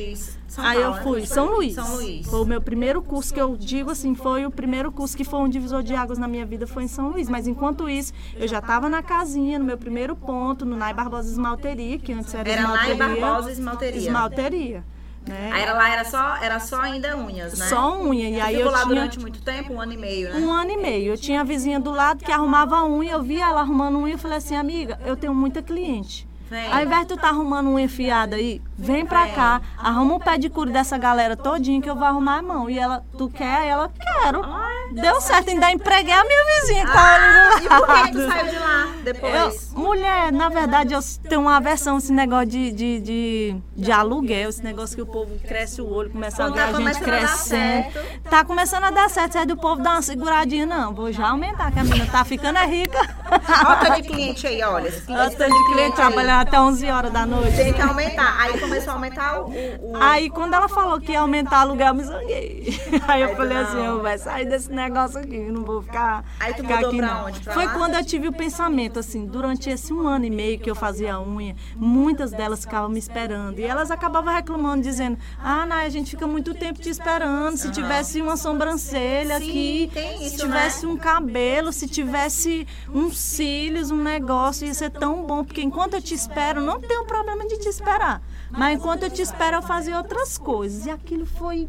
São Aí Paulo, eu fui, né? São Luís. São Luís. Foi o meu primeiro curso que eu digo assim, foi o primeiro curso que foi um divisor de águas na minha vida, foi em São Luís. Mas enquanto isso, eu já estava na casinha, no meu primeiro ponto, no Nai Barbosa Esmalteria, que antes era, era esmalteria. Era Nai Barbosa Esmalteria. Esmalteria. Né? Aí era lá era só, era só ainda unhas, né? Só unha. E aí eu lá tinha... durante muito tempo, um ano e meio, né? Um ano e meio. Eu tinha a vizinha do lado que arrumava unha, eu via ela arrumando unha, eu falei assim, amiga, eu tenho muita cliente. Vem. Ao invés de tu tá arrumando unha enfiada aí, vem pra vem. cá, arruma de cura dessa galera todinha que eu vou arrumar a mão. E ela, tu quer? Ela, quero. Ai. Deu certo, ainda empreguei a minha vizinha que tá ali do lado. E por que tu saiu de lá depois? Eu, mulher, na verdade, eu tenho uma aversão esse negócio de, de, de, de aluguel, esse negócio que o povo cresce o olho, começa a ver tá a gente crescendo. Tá começando a dar certo, sai do povo dar uma seguradinha, não. Vou já aumentar, que a menina tá ficando é rica. Olha o de cliente aí, olha. Olha o de cliente trabalhando até 11 horas da noite. Tem que aumentar. Aí começou a aumentar o. o... Aí quando ela falou que ia aumentar o aluguel, eu me zanguei. Aí eu falei assim, eu vai sair desse negócio aqui, não vou ficar, Aí tu ficar mudou aqui pra onde? Pra Foi lá? quando eu tive o pensamento, assim, durante esse um ano e meio que eu fazia a unha, muitas delas ficavam me esperando. E elas acabavam reclamando, dizendo, ah, Nay, a gente fica muito tempo te esperando. Se tivesse uma sobrancelha Sim, aqui, tem se isso, tivesse né? um cabelo, se tivesse uns cílios, um negócio, ia ser tão bom. Porque enquanto eu te espero, não tenho problema de te esperar. Mas enquanto eu te espero, eu fazia outras coisas. E aquilo foi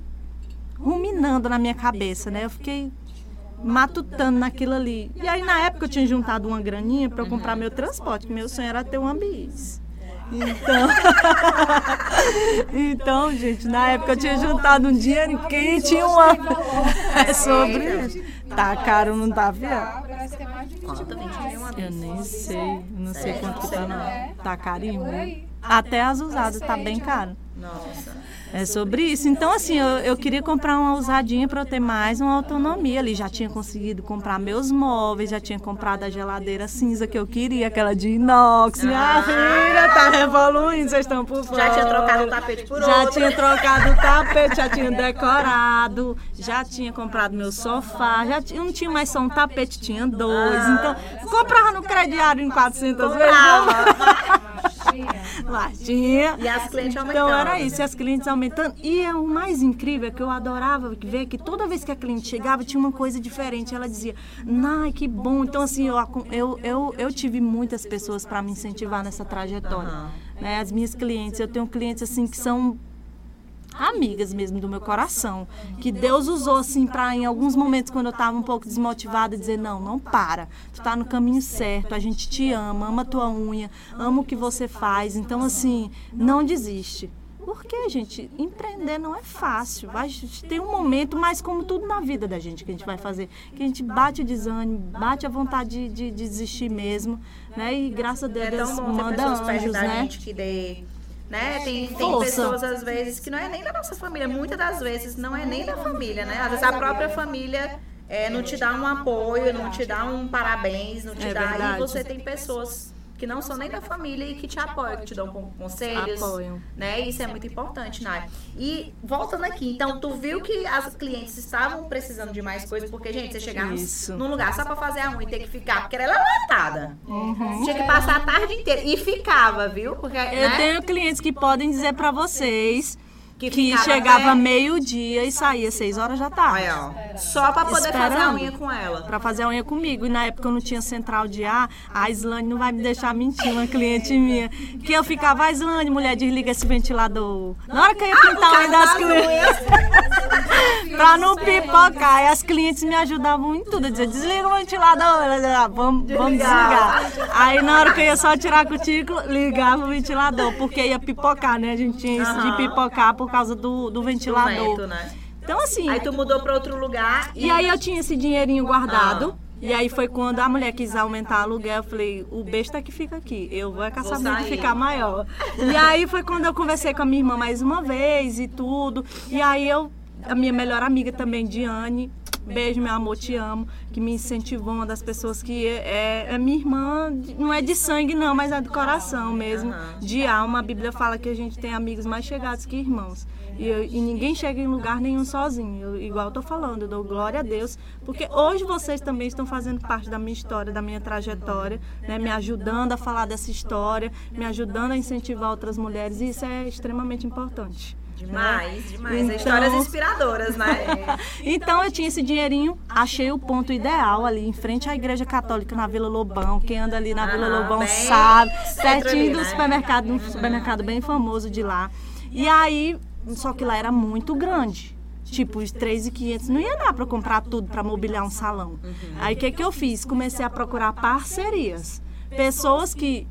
ruminando na minha cabeça, né? Eu fiquei matutando naquilo ali. E aí, na época, eu tinha juntado uma graninha para comprar meu transporte, meu sonho era ter uma bis. Então, então, gente, na época eu tinha juntado um dinheiro quente e uma. É sobre isso. Tá caro, não tá, fiel? Parece que mais de 20 Quanto? mil 20 reais. mil uma Eu nem sei, não sei quanto que tá, não. Tá carinho. Né? Até as usadas tá bem caro. Nossa. É sobre isso. Então, assim, eu, eu queria comprar uma usadinha para eu ter mais uma autonomia ali. Já tinha conseguido comprar meus móveis, já tinha comprado a geladeira cinza que eu queria, aquela de inox. Minha Ah. filha tá revoluindo, vocês estão por fora. Já tinha trocado o tapete por Já outro. tinha trocado o tapete, já tinha decorado, já tinha comprado meu sofá, já tinha, não tinha mais só um tapete, tinha dois. Então, comprava no crediário em 400 vezes. Tinha. E as clientes aumentando. Então era isso, e as clientes aumentando. E é o mais incrível é que eu adorava ver que toda vez que a cliente chegava tinha uma coisa diferente. Ela dizia, ai, que bom. Então, assim, eu, eu, eu, eu tive muitas pessoas para me incentivar nessa trajetória. Aham. Né? As minhas clientes, eu tenho clientes assim que são amigas mesmo do meu coração, que Deus usou assim para em alguns momentos quando eu estava um pouco desmotivada dizer não, não para. Tu tá no caminho certo, a gente te ama, ama tua unha, ama o que você faz. Então assim, não desiste. Porque, gente, empreender não é fácil. Vai ter um momento, mas como tudo na vida da gente que a gente vai fazer, que a gente bate o desânimo, bate a vontade de, de desistir mesmo, né? E graças a Deus, É Deus manda anjos, né? gente que dê. Né? Tem, tem Força. pessoas, às vezes, que não é nem da nossa família. Muitas das vezes não é nem da família, né? Às vezes a própria família é, não te dá um apoio, não te dá um parabéns, não te É dá. verdade. E você tem pessoas que não são nem da família e que te apoiam, que te dão con- conselhos. Apoiam. Né? Isso é muito importante, Nai. E voltando aqui, então tu viu que as clientes estavam precisando de mais coisas, porque, gente, você chegava Isso. num lugar só pra fazer a unha e ter que ficar, porque ela é lotada. Tinha que passar a tarde inteira. E ficava, viu? Porque, Eu né? tenho clientes que podem dizer pra vocês Que que, chegava até- meio-dia e saía seis horas da tarde. Ó. Só pra poder fazer a Esperando. unha com ela. Pra fazer a unha comigo. E na época eu não tinha central de ar, a Islane não vai me deixar mentir, uma cliente minha. Que eu ficava, "Ah, Islane, mulher, desliga esse ventilador. Na hora que eu ia pintar a unha das clientes. pra não pipocar. E as clientes me ajudavam em tudo. Dizia, desliga o ventilador. "Ah, vamos, vamos desligar. Aí na hora que eu ia só tirar a cutícula, ligava o ventilador, porque ia pipocar, né? A gente tinha isso de pipocar por causa do, do Do ventilador. vento, né? Então assim. Aí tu mudou pra outro lugar E aí eu tinha esse dinheirinho guardado. Ah. E aí foi quando a mulher quis aumentar o aluguel, eu falei, o besta que fica aqui, eu vou é caçar Vou muito ficar maior. E aí foi quando eu conversei com a minha irmã mais uma vez e tudo. E aí eu, a minha melhor amiga também, Diane, beijo, meu amor, te amo, que me incentivou, uma das pessoas que é, é minha irmã, não é de sangue não, mas é do coração mesmo, de alma. A Bíblia fala que a gente tem amigos mais chegados que irmãos. E, eu- e ninguém chega em lugar nenhum sozinho. Eu- igual eu tô falando, eu dou glória a Deus, porque hoje vocês também estão fazendo parte da minha história, da minha trajetória, né? me ajudando a falar dessa história, me ajudando a incentivar outras mulheres, e isso é extremamente importante. Demais, demais. Então- Histórias inspiradoras, né? Então eu tinha esse dinheirinho, achei o ponto ideal ali em frente à Igreja Católica na Vila Lobão. Quem anda ali na Vila Aham, Lobão sabe, pertinho ali, do né? supermercado, um supermercado bem famoso de lá. E aí, só que lá era muito grande. Tipo, os 3,500 não ia dar para comprar tudo para mobiliar um salão. Uhum. Aí o que, que eu fiz? Comecei a procurar parcerias. Pessoas que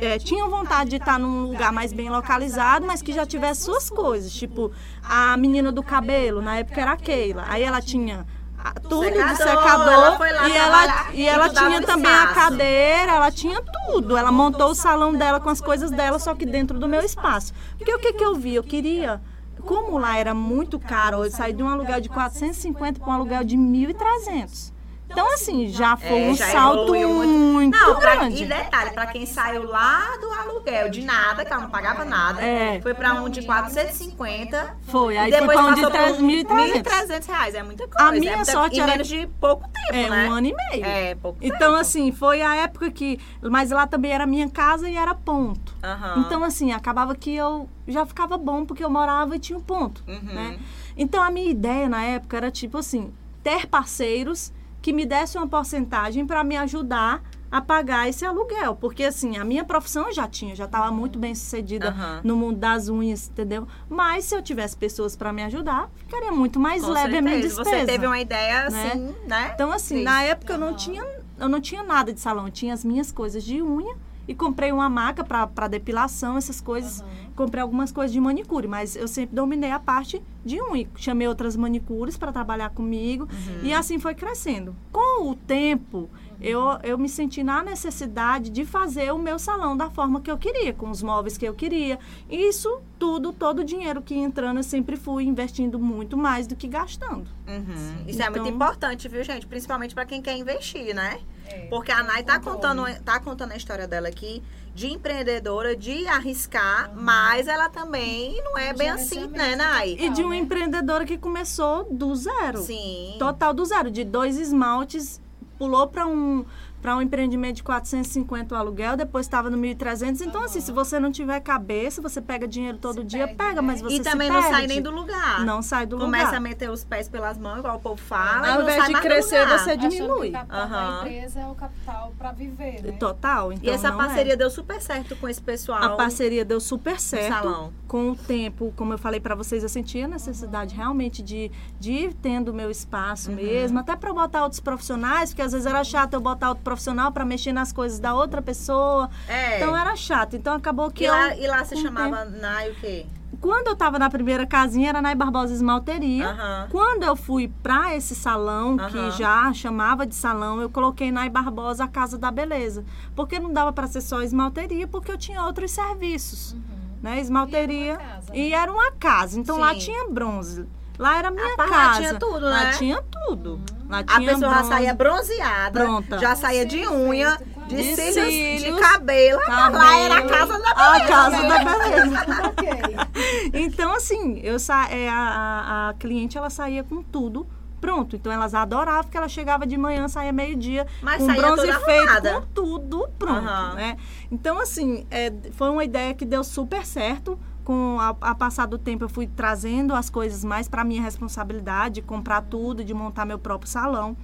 é, tinham vontade de estar num lugar mais bem localizado, mas que já tivesse suas coisas. Tipo, a menina do cabelo, na época era a Keila. Aí ela tinha a- tudo Secador, de secador ela e ela, e ela tinha também a espaço. cadeira, ela tinha tudo. Ela montou o salão dela com as coisas dela, só que dentro do meu espaço. Porque o que, que eu vi? Eu queria. Como lá era muito caro, eu saí de um aluguel de 450 para um aluguel de 1.300. Então, assim, já foi É, um já salto muito. Não, pra, grande. e detalhe, pra quem saiu lá do aluguel de nada, que ela não pagava nada, É. foi pra um de 450. Foi, aí e foi depois pra um de passou por 3.300. 1.300 reais. É muita coisa. A minha é muita, sorte era- menos de pouco tempo, É, né? um ano e meio. É, pouco Então, tempo. assim, foi a época que. Mas lá também era minha casa e era ponto. Aham. Então, assim, acabava que eu já ficava bom porque eu morava e tinha um ponto. Uhum. né? Então, a minha ideia na época era tipo assim: ter parceiros que me dessem uma porcentagem para me ajudar a pagar esse aluguel. Porque, assim, a minha profissão eu já tinha, já estava muito bem sucedida Aham. no mundo das unhas, entendeu? Mas se eu tivesse pessoas para me ajudar, ficaria muito mais Com leve a minha certeza. despesa. Você teve uma ideia né? assim, né? Então, assim, Sim. na época eu não tinha, eu não tinha nada de salão. Eu tinha as minhas coisas de unha e comprei uma maca para depilação, essas coisas. Aham. Comprei algumas coisas de manicure, mas eu sempre dominei a parte de unha. Chamei outras manicures para trabalhar comigo Uhum. e assim foi crescendo. Com o tempo, eu, eu me senti na necessidade de fazer o meu salão da forma que eu queria, com os móveis que eu queria. Isso tudo, todo o dinheiro que ia entrando, eu sempre fui investindo muito mais do que gastando. Uhum. Isso é muito Então- importante, viu, gente? Principalmente pra quem quer investir, né? É. Porque a Nai tá Controle. contando, tá contando a história dela aqui de empreendedora, de arriscar, mas ela também não é bem assim, né, Nai? E de uma né? empreendedora que começou do zero. Sim. Total do zero. De dois esmaltes, pulou para um, para um empreendimento de 450 o aluguel, depois estava no 1.300. Então, assim, se você não tiver cabeça, você pega dinheiro todo Se dia, perde, pega, né? mas você E se também não sai nem do lugar. Não sai do Começa a lugar. meter os pés pelas mãos, igual o povo fala. Ao invés de crescer, você Achando diminui. que o capital Aham. da empresa é o capital para viver, né? Total. Então E essa não é. parceria deu super certo com esse pessoal. A parceria deu super certo. salão. Com o tempo, como eu falei para vocês, eu sentia a necessidade realmente de, de ir tendo o meu espaço Uhum. mesmo, até para botar outros profissionais, porque às vezes era chato eu botar outro profissional para mexer nas coisas da outra pessoa. É. Então era chato. Então acabou que e, eu, lá, e lá o chamava Nai o quê? quando eu tava na primeira casinha era na Barbosa Esmalteria. Quando eu fui para esse salão, que já chamava de salão, eu coloquei Nai Barbosa a Casa da Beleza. Porque não dava para ser só esmalteria, porque eu tinha outros serviços. Uhum. Né? Esmalteria. E era uma casa, E né? era uma casa. Então lá Sim. tinha bronze. Lá era a minha casa. lá tinha tudo, Lá né? tinha tudo. Lá A tinha pessoa já bronze, saía bronzeada, Pronta. já saía de unha, de, De cílios, de cílios, cabelo. Lá era a casa da A beleza. casa da beleza. Então, assim, eu sa é, a, a, a cliente ela saía com tudo pronto. Então elas adoravam porque ela chegava de manhã, saía meio-dia, Mas com saía bronze toda feito, arrumada. com tudo pronto, Aham. né? Então, assim, é, foi uma ideia que deu super certo. Com a, a passar do tempo, eu fui trazendo as coisas mais para minha responsabilidade, de comprar tudo, de montar meu próprio salão.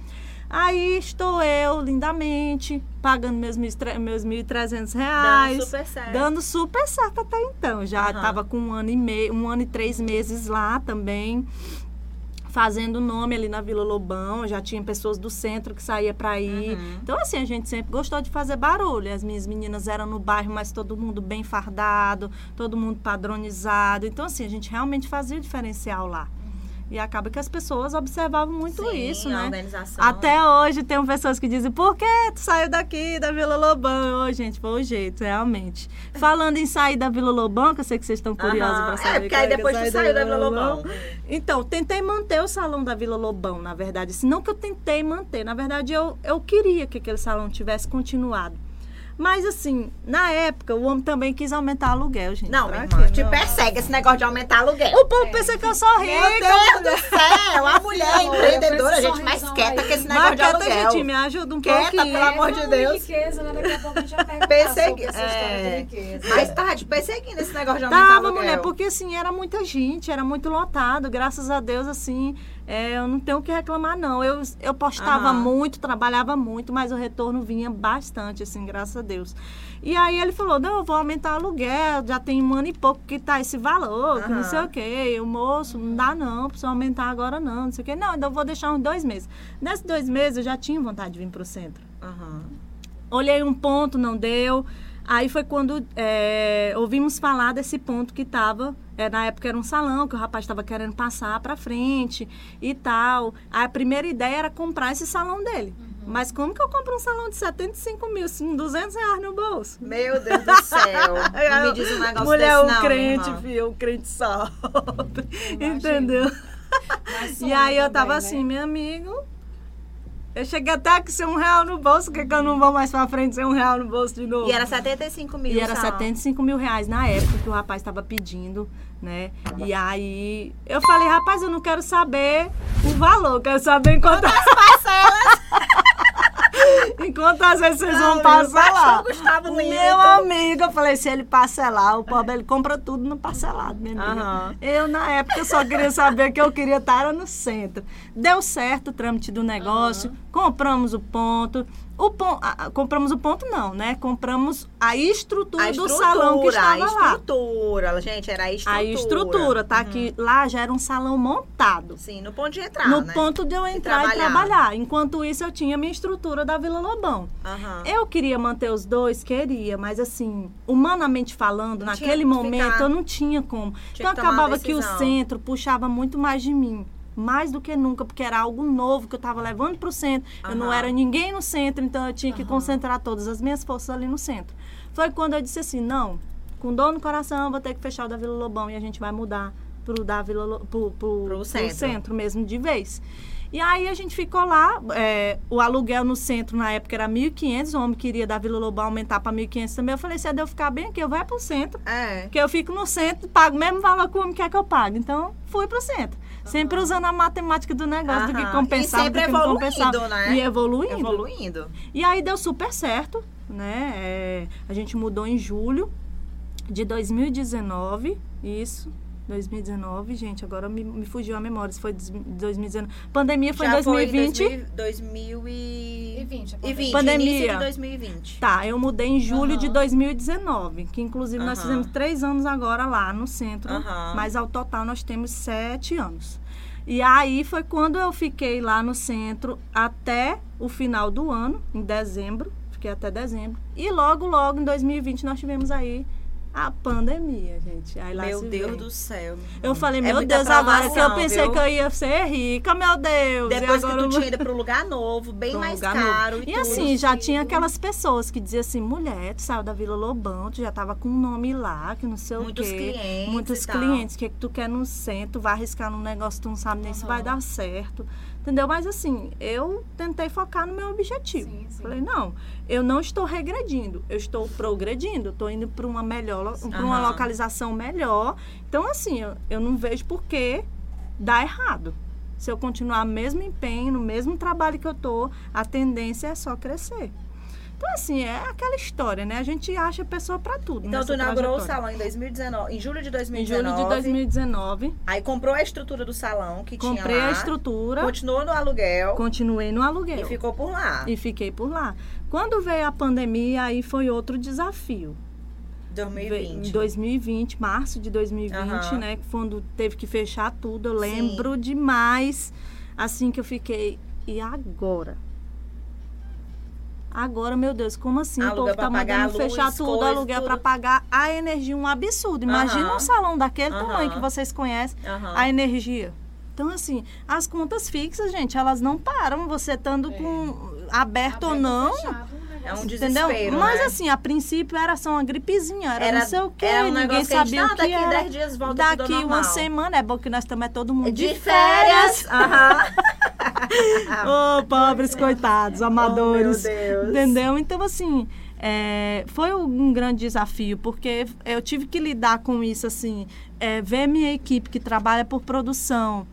Aí estou eu, lindamente, pagando meus 1.300 meus 1.300 reais. Dando super certo. Dando super certo até então. Já estava com um ano e meio, um ano e três meses lá também. Fazendo nome ali na Vila Lobão, já tinha pessoas do centro que saía para ir. Uhum. Então, assim, a gente sempre gostou de fazer barulho. As minhas meninas eram no bairro, mas todo mundo bem fardado, todo mundo padronizado. Então, assim, a gente realmente fazia o diferencial lá. E acaba que as pessoas observavam muito Sim, isso, a né? Até hoje tem pessoas que dizem, por que tu saiu daqui da Vila Lobão? Ô, gente, foi o jeito, realmente. Falando em sair da Vila Lobão, que eu sei que vocês estão curiosos para saber. É, porque aí que eu depois tu saiu da Vila Lobão. Então, tentei manter o salão da Vila Lobão, na verdade. Assim, não que eu tentei manter, na verdade eu, eu queria que aquele salão tivesse continuado. Mas, assim, na época, o homem também quis aumentar aluguel, gente. Não, Pra irmã, te Não. persegue esse negócio de aumentar aluguel. O povo pensa que eu sou rica. Meu Deus do céu, a mulher Não, empreendedora, esse gente, mais quieta aí. que esse negócio de Marqueta, aluguel. gente, me ajuda um Quieta, pouquinho. pelo amor de Deus. riqueza, né? Daqui a pouco a gente já pega Persegui- é. de riqueza. Mas tá te perseguindo esse negócio de aumentar Tava, aluguel. mulher, porque assim, era muita gente, era muito lotado. Graças a Deus, assim, é, eu não tenho o que reclamar, não. Eu, eu postava Aham. muito, trabalhava muito, mas o retorno vinha bastante, assim, graças a Deus. E aí ele falou, não, eu vou aumentar o aluguel, já tem um ano e pouco que tá esse valor, que não sei o quê. O moço, não dá não, precisa aumentar agora não, não sei o quê. Não, então eu vou deixar uns dois meses. Nesses dois meses eu já tinha vontade de vir pro centro. Aham. Olhei um ponto, não deu. Aí foi quando é, ouvimos falar desse ponto que estava. na época era um salão que o rapaz estava querendo passar para frente e tal. A primeira ideia era comprar esse salão dele. Mas como que eu compro um salão de 75 mil, com 200 reais no bolso? Meu Deus do céu. Não me diz um negócio Mulher, desse o não, crente, minha irmã. filho, o crente. Imagina. Entendeu? E aí eu tava né? assim, meu amigo, Eu cheguei até aqui sem um real no bolso, porque que eu não vou mais pra frente sem um real no bolso de novo? E era 75 mil. E era salão. 75 mil reais na época que o rapaz estava pedindo, né? E aí eu falei, rapaz, eu não quero saber o valor, quero saber enquanto. Enquanto às vezes vocês vão parcelar. o Gustavo Lito. Meu amigo, eu falei, se ele parcelar, o pobre ele compra tudo no parcelado, minha amiga. Aham. Eu, na época, só queria saber que eu queria estar era no centro. Deu certo o trâmite do negócio, compramos o ponto. O pon ah, compramos o ponto, não, né? Compramos a estrutura, A do estrutura, salão que estava a lá. estrutura. Gente, era a estrutura. A estrutura, tá? Que lá já era um salão montado. Sim, no ponto de entrar, no né? ponto de eu entrar e trabalhar. trabalhar. Enquanto isso, eu tinha minha estrutura da Vila Lobão. Aham. Eu queria manter os dois, queria, mas assim, humanamente falando, Não naquele que momento ficar. eu não tinha como. Tinha então que acabava que o centro puxava muito mais de mim. Mais do que nunca, porque era algo novo que eu estava levando para o centro. Eu não era ninguém no centro, então eu tinha que concentrar todas as minhas forças ali no centro. Foi quando eu disse assim: não, com dor no coração, vou ter que fechar o da Vila Lobão e a gente vai mudar pro da Vila Lo- pro, pro, Pro pro centro. centro mesmo de vez. E aí a gente ficou lá, é, o aluguel no centro na época era 1.500, o homem queria da Vila Lobão aumentar para 1.500 também. Eu falei, se é de eu ficar bem aqui, eu vou pro centro. É. Porque eu fico no centro, pago o mesmo valor que o homem quer que eu pague. Então, fui pro centro. Sempre usando a matemática do negócio, do que Aham. compensava, E sempre do que evoluindo, compensava. né? E evoluindo. Evoluindo. E aí deu super certo, né? É, a gente mudou em julho de 2019, isso. 2019, gente, agora me, me fugiu a memória, se foi de 2019. Pandemia foi em Já 2020. Foi 2000, 2000 e... 20, a 20, Pandemia. início de 2020. Tá, eu mudei em julho de Aham. 2019, que inclusive nós Aham. fizemos três anos agora lá no centro, Aham. mas ao total nós temos sete anos. E aí foi quando eu fiquei lá no centro até o final do ano, em dezembro, fiquei até dezembro. E logo, logo, em 2020, nós tivemos aí a pandemia, gente. Aí lá Meu Deus veio. do céu. Eu falei, É meu Deus, agora que eu pensei viu? que eu ia ser rica, meu Deus. Depois que agora tu eu- tinha ido pro lugar novo, bem um mais caro novo. e, E assim, já tinha aquelas pessoas que diziam assim, mulher, tu saiu da Vila Lobão, tu já tava com um nome lá, que não sei Muitos o quê. clientes Muitos e tal. clientes, o que, que tu quer no centro, vai arriscar num negócio que tu não sabe nem se vai dar certo. Entendeu? Mas assim, eu tentei focar no meu objetivo. Sim, sim. Falei, não, eu não estou regredindo, eu estou progredindo, eu estou indo para uma melhor, para uma localização melhor. Então, assim, eu, eu não vejo por que dar errado. Se eu continuar no mesmo empenho, no mesmo trabalho que eu tô, a tendência é só crescer. Então, assim, é aquela história, né? A gente acha pessoa para tudo. Então, tu inaugurou o salão em 2019, em julho de Em 2019. julho de 2019, Aí comprou a estrutura do salão que comprei tinha lá. a estrutura, Continuou no aluguel continuei no aluguel. e ficou por lá. E fiquei por lá. Quando veio a pandemia, aí foi outro desafio. Veio 2020. Em 2020, março de 2020, Aham. né? Quando teve que fechar tudo. Eu Sim. lembro demais, assim, que eu fiquei. E agora? Agora, meu Deus, como assim? o Aluguel povo tá mandando luz, fechar tudo, coisa, aluguel pra pagar a energia, um absurdo. Imagina um salão daquele tamanho que vocês conhecem, a energia. Então, assim, as contas fixas, gente, elas não param. Você estando É. com aberto ou Aberto, não, fechado, um É um negócio Entendeu? desespero, Mas né? assim, a princípio era só uma gripezinha, era, Era- não sei o quê, um ninguém negócio que a gente, sabia "Ah, o que daqui era. 10 dias volta tudo Daqui ao uma normal." semana, é bom que nós também é todo mundo de, de férias. Aham. Ô, pobres coitados, amadores. Oh, meu Deus. Entendeu? Então, assim, é, foi um grande desafio, porque eu tive que lidar com isso, assim, é, ver minha equipe que trabalha por produção.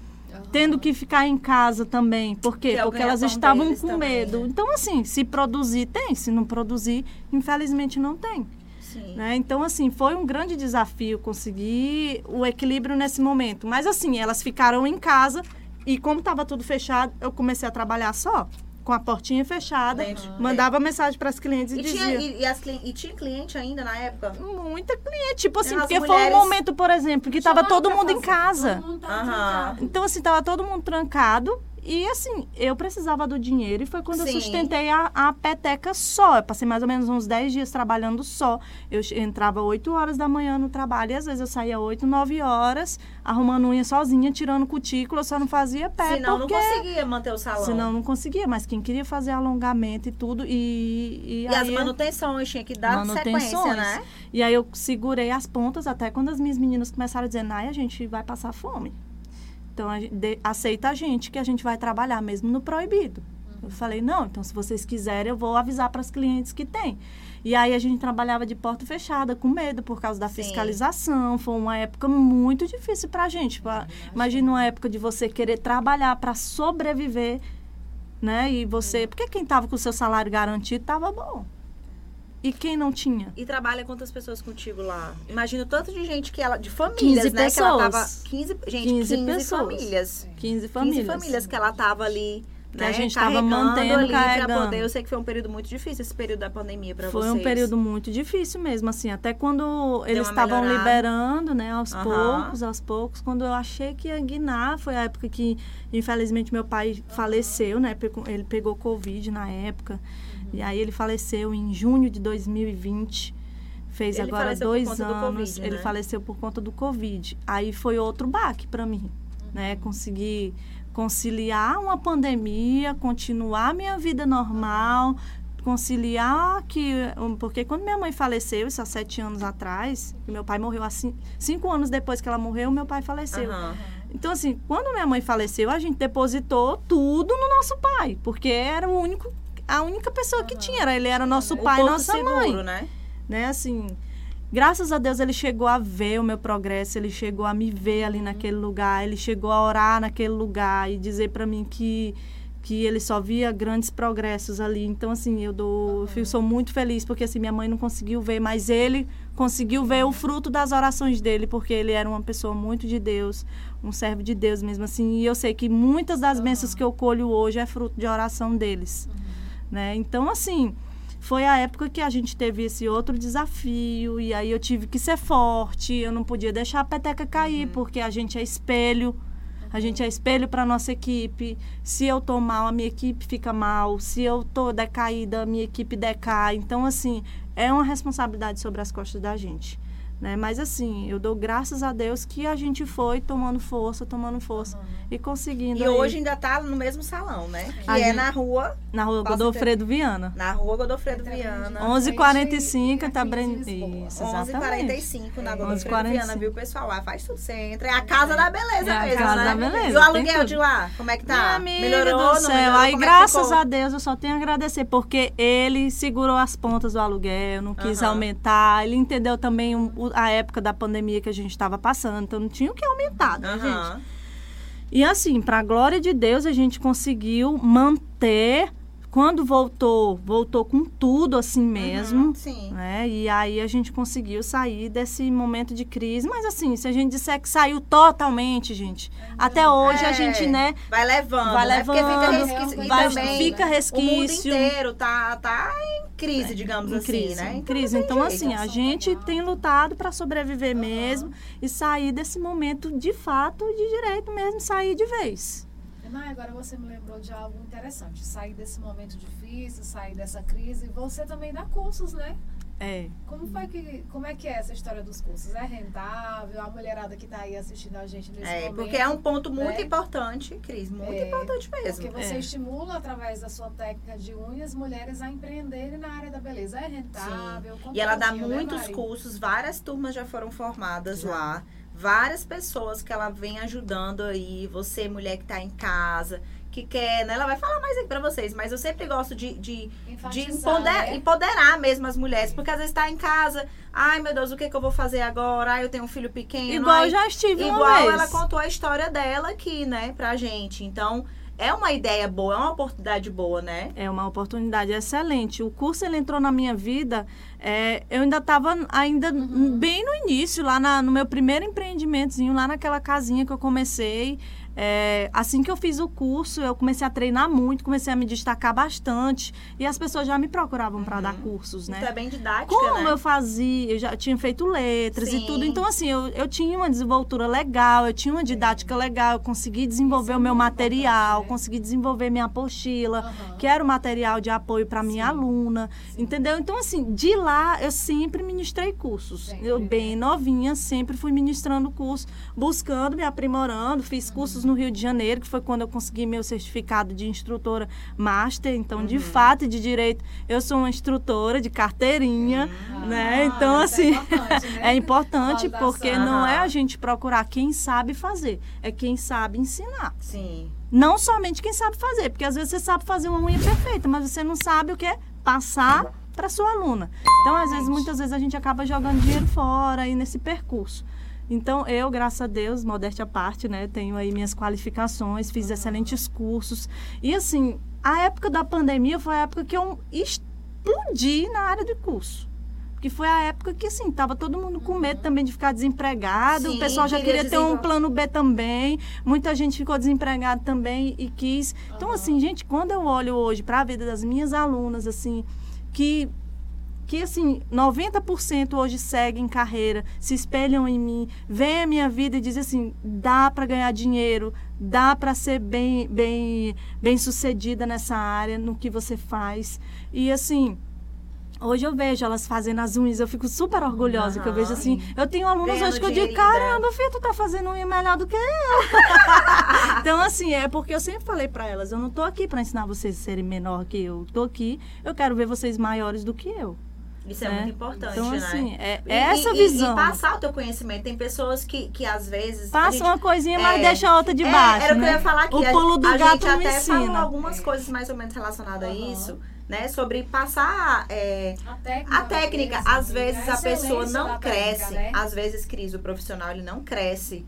Tendo que ficar em casa também. Por quê? Que é Porque elas estavam com também, medo. né? Então, assim, se produzir, tem. Se não produzir, infelizmente não tem. Sim. né? Então, assim, foi um grande desafio conseguir o equilíbrio nesse momento. Mas, assim, elas ficaram em casa e, como estava tudo fechado, eu comecei a trabalhar só, com a portinha fechada, Dentro- mandava mensagem para as clientes e, E dizia. tinha, e, e as e tinha cliente ainda na época? Muita cliente, tipo assim, As porque foi um momento, por exemplo, que estava todo mundo em casa. Todo mundo tá. Então, assim, tava todo mundo trancado. E, assim, eu precisava do dinheiro. E foi quando Sim. eu sustentei a, a peteca só. Eu passei mais ou menos uns 10 dias trabalhando só. Eu entrava 8 horas da manhã no trabalho. E, às vezes, eu saía 8, 9 horas, arrumando unha sozinha, tirando cutícula. Só não fazia pé. Senão porque... não conseguia manter o salão. Senão não conseguia. Mas quem queria fazer alongamento e tudo. E, e, E aí as manutenções tinha que dar sequência, né? E aí eu segurei as pontas até quando as minhas meninas começaram a dizer, Nai, a gente vai passar fome. Então, a gente, de- aceita a gente que a gente vai trabalhar mesmo no proibido. Eu falei, não, então se vocês quiserem, eu vou avisar para as clientes que tem. E aí a gente trabalhava de porta fechada, com medo por causa da Sim. fiscalização. Foi uma época muito difícil para a gente. Pra, imagina uma época de você querer trabalhar para sobreviver, né? E você. Porque quem estava com o seu salário garantido estava bom. E quem não tinha? E trabalha quantas pessoas contigo lá? Imagina o tanto de gente que ela. De famílias, 15 né? Que ela tava. pessoas. 15, gente, 15 15, pessoas. famílias. 15 famílias. 15 famílias que ela tava ali. Que né, a gente tava carregando mantendo, ali carregando. poder. Eu sei que foi um período muito difícil esse período da pandemia para Foi vocês. um período muito difícil mesmo, assim, até quando eles estavam liberando, né, aos Aham. poucos, aos poucos, quando eu achei que ia guinar, foi a época que, infelizmente, meu pai faleceu, né, ele pegou Covid na época, Uhum. E aí ele faleceu em junho de 2020, fez Ele agora dois conta do anos, Covid, ele né? faleceu por conta do Covid, aí foi outro baque para mim, né, conseguir conciliar uma pandemia, continuar minha vida normal, conciliar que porque quando minha mãe faleceu isso há sete anos atrás meu pai morreu assim cinco anos depois que ela morreu meu pai faleceu Aham. então assim quando minha mãe faleceu a gente depositou tudo no nosso pai porque era o único a única pessoa que tinha era ele era nosso O pai e nossa seguro, mãe né? né? Assim, graças a Deus ele chegou a ver o meu progresso, ele chegou a me ver ali naquele lugar, ele chegou a orar naquele lugar e dizer para mim que que ele só via grandes progressos ali. Então assim, eu dou, eu sou muito feliz porque assim minha mãe não conseguiu ver, mas ele conseguiu ver o fruto das orações dele, porque ele era uma pessoa muito de Deus, um servo de Deus mesmo assim. E eu sei que muitas das bênçãos que eu colho hoje é fruto de oração deles, né? Então assim, foi a época que a gente teve esse outro desafio e aí eu tive que ser forte, eu não podia deixar a peteca cair, porque a gente é espelho. A gente é espelho para nossa equipe. Se eu tô mal, a minha equipe fica mal. Se eu tô decaída, a minha equipe decai. Então, assim, é uma responsabilidade sobre as costas da gente. Né? Mas, assim, eu dou graças a Deus que a gente foi tomando força, tomando força e conseguindo. E aí, hoje ainda tá no mesmo salão, né? Que A é gente- na rua, na rua Godofredo Viana. na rua Godofredo Viana. 11h45 tá. Isso, exatamente. 11h45 na Godofredo 11h45. Viana, viu, pessoal? Lá faz tudo. Você entra. É a casa da beleza É a mesmo, casa né? da beleza, E o aluguel tudo. de lá? Como é que tá? Minha amiga Melhorou? do não céu. melhorou? Aí, Como é graças a Deus, eu só tenho a agradecer, porque ele segurou as pontas do aluguel, não quis Aham. aumentar. Ele entendeu também o- o- a época da pandemia que a gente estava passando, então não tinha o que aumentar, né, gente? Aham. E assim, para a glória de Deus, a gente conseguiu manter. Quando voltou, voltou com tudo assim mesmo. Uhum, Sim. Né? E aí a gente conseguiu sair desse momento de crise. Mas assim, se a gente disser que saiu totalmente, gente, até hoje a É. gente, né, Vai levando, vai né? levando, Porque fica resquício. Vai, também fica o mundo resquício. inteiro tá, tá em crise, digamos Em assim, crise, né? em Então crise. Então, jeito. assim, a gente tem lutado para sobreviver mesmo e sair desse momento de fato, de direito mesmo, sair de vez. Não, agora você me lembrou de algo interessante. Sair desse momento difícil, sair dessa crise. Você também dá cursos, né? É. Como, foi que, como é que é essa história dos cursos? É rentável? A mulherada que está aí assistindo a gente nesse É, momento. porque é um ponto muito né? importante, Cris, muito É, importante mesmo. Porque você É. estimula, através da sua técnica de unhas, mulheres a empreenderem na área da beleza. É rentável? E ela dá né, muitos Mari? cursos, várias turmas já foram formadas Já. lá. Várias pessoas que ela vem ajudando aí, você, mulher que tá em casa, que quer, né? Ela vai falar mais aqui pra vocês, mas eu sempre gosto de, de, de empoder- né? empoderar mesmo as mulheres, porque às vezes tá em casa, ai meu Deus, o que, que eu vou fazer agora? Ai, eu tenho um filho pequeno. Igual ai, eu já estive uma Igual vez. ela contou a história dela aqui, né, pra gente. Então, é uma ideia boa, é uma oportunidade boa, né? É uma oportunidade excelente. O curso ele entrou na minha vida. é, eu ainda estava ainda Uhum. bem no início, lá na- no meu primeiro empreendimentozinho, lá naquela casinha que eu comecei. É, assim que eu fiz o curso, eu comecei a treinar muito, comecei a me destacar bastante. E as pessoas já me procuravam para dar cursos, né? Então é bem didática, Como né? eu fazia, eu já tinha feito letras Sim. e tudo. Então, assim, eu, eu tinha uma desenvoltura legal, eu tinha uma didática legal, eu consegui desenvolver Isso é o meu muito material, né? consegui desenvolver minha apostila, Aham. que era o material de apoio para minha Sim. aluna, Sim. entendeu? Então, assim, de lá eu sempre ministrei cursos. Sempre, eu, bem novinha, sempre fui ministrando curso, buscando, me aprimorando, fiz Uhum. cursos no no Rio de Janeiro, que foi quando eu consegui meu certificado de instrutora master. Então, Uhum. de fato e de direito, eu sou uma instrutora de carteirinha, né? Ah, Então, isso assim, É importante, né? é importante porque não é a gente procurar quem sabe fazer, é quem sabe ensinar. Sim. Não somente quem sabe fazer, porque às vezes você sabe fazer uma unha perfeita, mas você não sabe o que é passar para sua aluna. Então, às vezes, muitas vezes a gente acaba jogando dinheiro fora aí nesse percurso. Então, eu, graças a Deus, modéstia à parte, né, tenho aí minhas qualificações, fiz excelentes cursos. E assim, a época da pandemia foi a época que eu explodi na área de curso. Porque foi a época que, assim, tava todo mundo com medo também de ficar desempregado. Sim, o pessoal já queria queria ter um plano B também. Muita gente ficou desempregada também e quis. Então, assim, gente, quando eu olho hoje para a vida das minhas alunas, assim, que que assim, 90% hoje seguem carreira, se espelham em mim, veem a minha vida e dizem assim, dá para ganhar dinheiro, dá para ser bem bem bem sucedida nessa área, no que você faz. E assim, Hoje eu vejo elas fazendo as unhas, eu fico super orgulhosa, que eu vejo assim. Eu tenho alunos hoje que eu digo, caramba, filha, tu tá fazendo unha melhor do que eu. então, assim, é porque eu sempre falei pra elas, eu não tô aqui pra ensinar vocês a serem menor que eu. Tô aqui, eu quero ver vocês maiores do que eu. Isso é, né? muito importante, Então, né? assim, é, E- é essa e- e- visão. E, passar o teu conhecimento. Tem pessoas que, que às vezes. a Passa gente- uma coisinha, mas é, deixa a outra de é, baixo. Era o que né? eu ia falar aqui. O A- pulo do a, gato gente não até falou ensina. algumas coisas mais ou menos relacionadas a Aham. isso, né? Sobre passar. é, A técnica, a às vezes a pessoa não cresce. técnica, né? Às vezes, Cris, o profissional ele não cresce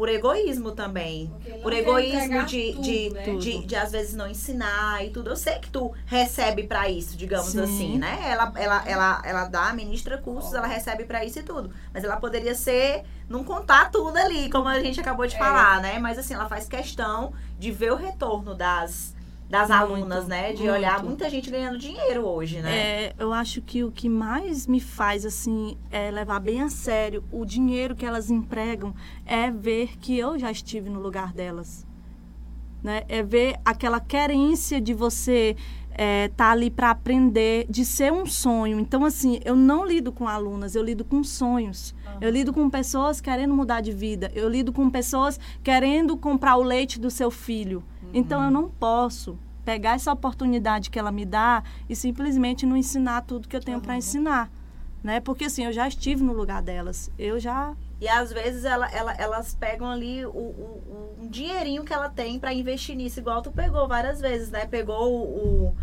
por egoísmo também. Por egoísmo de, tudo, de, né? de, de, às vezes, não ensinar e tudo. Eu sei que tu recebe pra isso, digamos Sim. assim, né? Ela, ela, ela, ela dá, ministra cursos, ela recebe pra isso e tudo. Mas ela poderia ser, não contar tudo ali, como a gente acabou de É. falar, né? Mas assim, ela faz questão de ver o retorno das, das Muito, alunas, né? De muito. olhar muita gente ganhando dinheiro hoje, né? É, eu acho que o que mais me faz assim é levar bem a sério o dinheiro que elas empregam é ver que eu já estive no lugar delas, né? É ver aquela querência de você estar tá ali para aprender, de ser um sonho. Então assim, eu não lido com alunas, eu lido com sonhos. Eu lido com pessoas querendo mudar de vida. Eu lido com pessoas querendo comprar o leite do seu filho. Então eu não posso pegar essa oportunidade que ela me dá e simplesmente não ensinar tudo que eu tenho para ensinar, né? Porque assim, eu já estive no lugar delas. Eu já E às vezes ela, ela- elas pegam ali o, o- um dinheirinho que ela tem pra investir nisso, igual tu pegou várias vezes, né? Pegou o. o-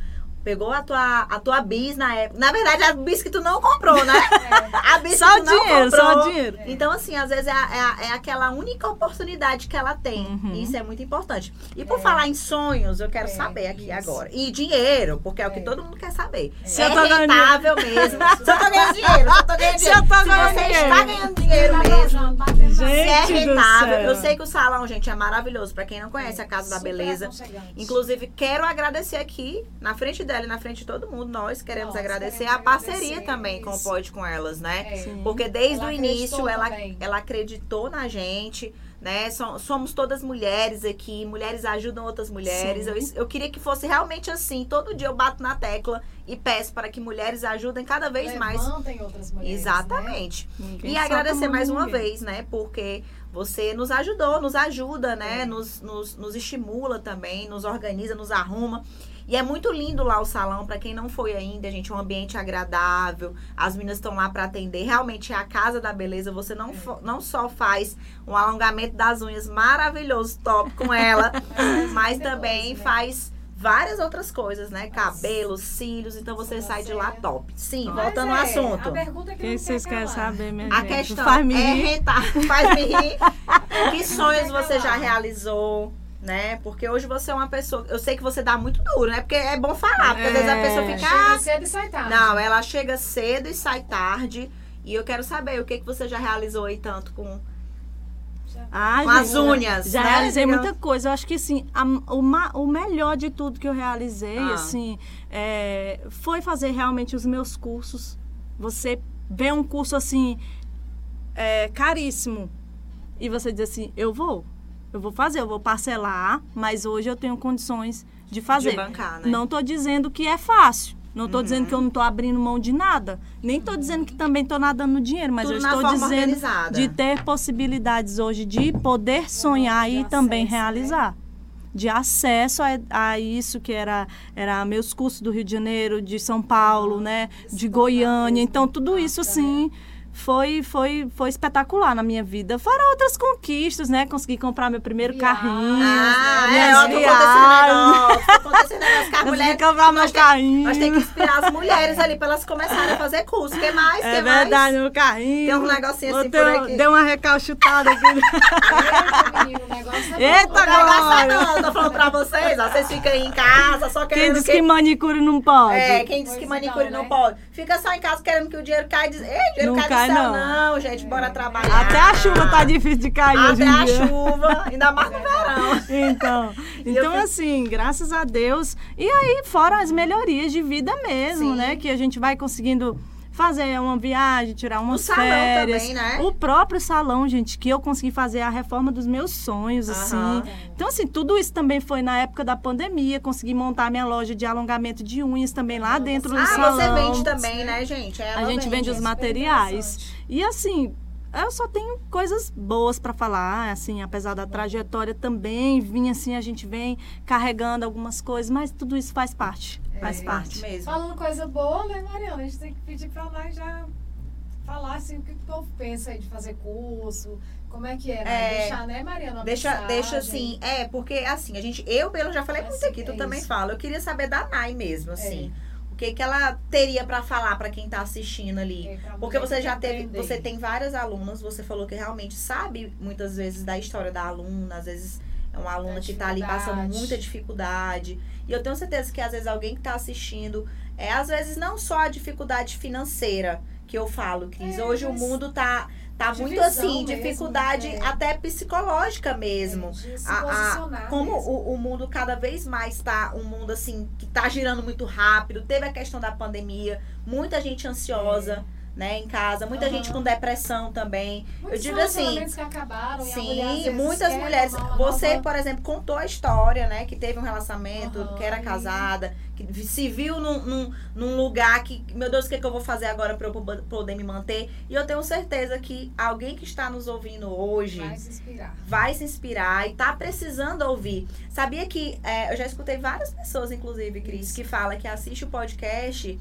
pegou a tua, a tua bis na época. Na verdade, a bis que tu não comprou, né? A bis só que tu não dinheiro, comprou. só dinheiro. Então, assim, às vezes é, é é aquela única oportunidade que ela tem. Uhum. E isso é muito importante. E por falar em sonhos, eu quero É, saber aqui isso. agora. E dinheiro, porque é o que É. todo mundo quer saber. Se é eu tô ganhando rentável mesmo. Se eu tô ganhando dinheiro, se eu tô ganhando Se eu dinheiro. tô Se ganhando você dinheiro. está ganhando dinheiro mesmo. batendo Se é Gente rentável, eu sei que o salão, gente, é maravilhoso. Pra quem não conhece a Casa da Beleza. Inclusive, quero agradecer aqui, na frente dela e na frente de todo mundo, nós queremos Nós agradecer queremos a parceria agradecer, também com o isso. Pode Com Elas, né? É. Porque desde Ela o início ela, também. ela acreditou na gente, né? So- Somos todas mulheres aqui, mulheres ajudam outras mulheres. Eu, eu queria que fosse realmente assim. Todo dia eu bato na tecla e peço para que mulheres ajudem cada vez mais. Levantem outras mulheres, né? Exatamente. Ninguém E agradecer mais uma ninguém. vez, né? Porque você nos ajudou, nos ajuda, né? É. Nos, nos, nos estimula também, nos organiza, nos arruma. E é muito lindo lá o salão, para quem não foi ainda, gente, é um ambiente agradável. As meninas estão lá para atender. Realmente é a casa da beleza. Você não, fo- não só faz um alongamento das unhas maravilhoso, top com ela, mas Depois, também né? faz várias outras coisas, né? Cabelo, cílios, então você sai de lá top. Sim, Mas voltando ao é, assunto. A pergunta que Quem não vocês quer querem saber, minha A gente? questão Faz me é rir. rentar, faz me rir. que sonhos você já realizou, né? Porque hoje você é uma pessoa. Eu sei que você dá muito duro, né? Porque é bom falar, porque às vezes a É. pessoa fica. Chega "Ah, cedo e sai tarde. Não, ela chega cedo e sai tarde. E eu quero saber o que, que você já realizou aí tanto com, Ah, com as unhas. Já né? realizei Digamos- muita coisa. Eu acho que assim, a- o, ma- o melhor de tudo que eu realizei, Ah. assim, é, foi fazer realmente os meus cursos. Você vê um curso assim é, caríssimo e você diz assim, eu vou, eu vou fazer, eu vou parcelar, mas hoje eu tenho condições de fazer. De bancar, né? Não estou dizendo que é fácil. Não estou dizendo que eu não estou abrindo mão de nada. Nem estou dizendo que também estou nadando no dinheiro, mas Tudo eu estou dizendo organizada. de ter possibilidades hoje de poder sonhar de e também acesso, né? realizar. De acesso a, a isso que era, era meus cursos do Rio de Janeiro, de São Paulo, né? Isso De tornar Goiânia. Então, tudo isso, assim, foi, foi, foi espetacular na minha vida. Fora outras conquistas, né? Consegui comprar meu primeiro Viagem. carrinho. Ah, minhas é, ó, tô acontecendo negócio, tô acontecendo comprar meu tem- carrinho. Nós temos que inspirar as mulheres ali pra elas começarem a fazer curso. O que mais? É que mais? verdade, meu carrinho. Tem um negocinho assim Botei por aqui. Deu uma recalchutada aqui. Eita, menino, o negócio é Eita, é não, eu tô falando pra vocês, ó. Vocês ficam aí em casa só Quem querendo disse que que... manicure não pode? É, quem diz que Pois manicure então, não né? pode. Fica só em casa querendo que o dinheiro caia. Diz, Ei, dinheiro Não cai, cai, céu. não. Não. gente, bora trabalhar. Até a chuva tá difícil de cair hoje Até em a dia. chuva, ainda mais no verão. Então, então eu assim, graças a Deus. E aí, fora as melhorias de vida mesmo, Sim. né? Que a gente vai conseguindo fazer uma viagem, tirar umas salão férias. também, né? O próprio salão, gente, que eu consegui fazer a reforma dos meus sonhos, assim. Aham. Então, assim, tudo isso também foi na época da pandemia. Consegui montar minha loja de alongamento de unhas também lá Ah, dentro do Ah, salão. você vende também, né, gente? Ela A gente vende os Super materiais. E assim, eu só tenho coisas boas para falar, assim, apesar da trajetória também, vim assim, a gente vem carregando algumas coisas, mas tudo isso faz parte, faz É. parte. mesmo. Falando coisa boa, né, Mariana? A gente tem que pedir pra nós já falar assim o que o povo pensa aí de fazer curso, como é que é, né? É. Deixar, né, Mariana? Deixa, mensagem. deixa assim, é, porque assim, a gente, eu, pelo já falei muito Assim, aqui, tu é também isso. fala. Eu queria saber da Nai mesmo, assim. O que que ela teria pra falar pra quem tá assistindo ali? É, Porque você já teve, você tem várias alunas, você falou que realmente sabe muitas vezes da história da aluna, às vezes é uma aluna que tá ali passando muita dificuldade. E eu tenho certeza que às vezes alguém que tá assistindo, é às vezes não só a dificuldade financeira que eu falo, Cris. É, Hoje o mas mundo tá tá de muito assim, mesmo, dificuldade é. até psicológica mesmo. É, se A- a- como mesmo. o, o mundo cada vez mais tá um mundo assim que tá girando muito rápido, teve a questão da pandemia, muita gente ansiosa, né, em casa, muita Aham. gente com depressão também. Muitos digo assim, que acabaram, e mulher, Sim, vezes, muitas mulheres. Você, por exemplo, contou a história, né? Que teve um relacionamento, Aham, que era casada, que se viu num, num, num lugar que, meu Deus, o que, é que eu vou fazer agora pra eu po- poder me manter? E eu tenho certeza que alguém que está nos ouvindo hoje vai se inspirar. vai se inspirar e tá precisando ouvir. Sabia que é, eu já escutei várias pessoas, inclusive, Cris, Isso. que fala que assiste o podcast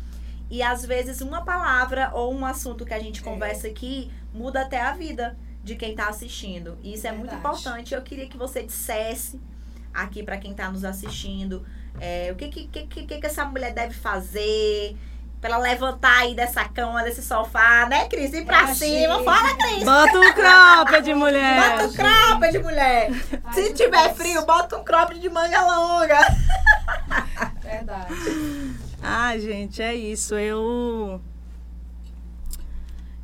e às vezes uma palavra ou um assunto que a gente É. conversa aqui muda até a vida de quem tá assistindo. E isso é muito importante. Eu queria que você dissesse aqui para quem tá nos assistindo é, o que que, que, que que essa mulher deve fazer pra ela levantar aí dessa cama, desse sofá, né, Cris? Ir pra Relaxa. cima. Fala, Cris. Bota um cropped, mulher! Bota um cropped, mulher. Faz Se tiver frio, bota um cropped de manga longa. Verdade. Ah, gente, é isso. Eu.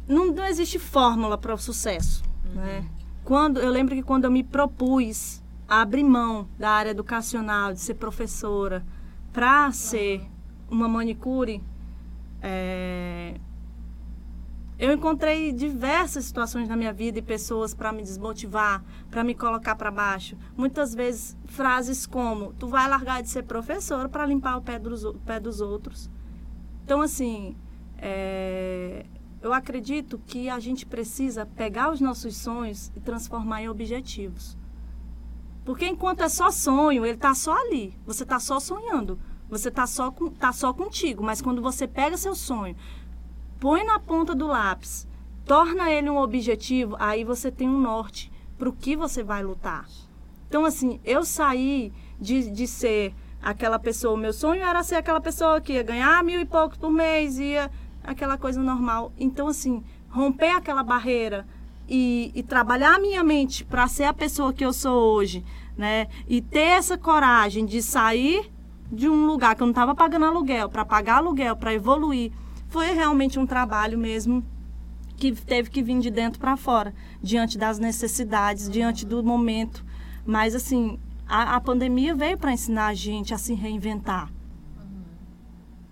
Não, não existe fórmula para o sucesso. Né? Quando, eu lembro que quando eu me propus a abrir mão da área educacional, de ser professora, para ser uma manicure, é, eu encontrei diversas situações na minha vida e pessoas para me desmotivar, para me colocar para baixo. Muitas vezes frases como: "Tu vai largar de ser professora para limpar o pé dos, o pé dos outros". Então, assim, é, eu acredito que a gente precisa pegar os nossos sonhos e transformar em objetivos. Porque enquanto é só sonho, ele está só ali. Você está só sonhando. Você está só, tá só contigo. Mas quando você pega seu sonho, põe na ponta do lápis, torna ele um objetivo, aí você tem um norte para o que você vai lutar. Então, assim, eu saí de, de ser aquela pessoa, meu sonho era ser aquela pessoa que ia ganhar mil e poucos por mês, ia aquela coisa normal. Então, assim, romper aquela barreira e, e trabalhar a minha mente para ser a pessoa que eu sou hoje, né? E ter essa coragem de sair de um lugar que eu não estava pagando aluguel, para pagar aluguel, para evoluir, foi realmente um trabalho mesmo que teve que vir de dentro para fora, diante das necessidades, diante do momento. Mas, assim, a, a pandemia veio para ensinar a gente a se reinventar.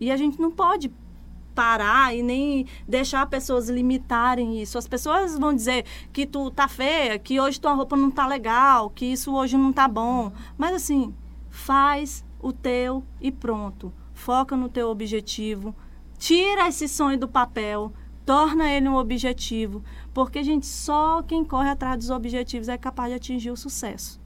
E a gente não pode parar e nem deixar pessoas limitarem isso. As pessoas vão dizer que tu tá feia, que hoje tua roupa não tá legal, que isso hoje não tá bom. Mas assim, faz o teu e pronto. foca no teu objetivo, tira esse sonho do papel, torna ele um objetivo, porque gente, só quem corre atrás dos objetivos é capaz de atingir o sucesso.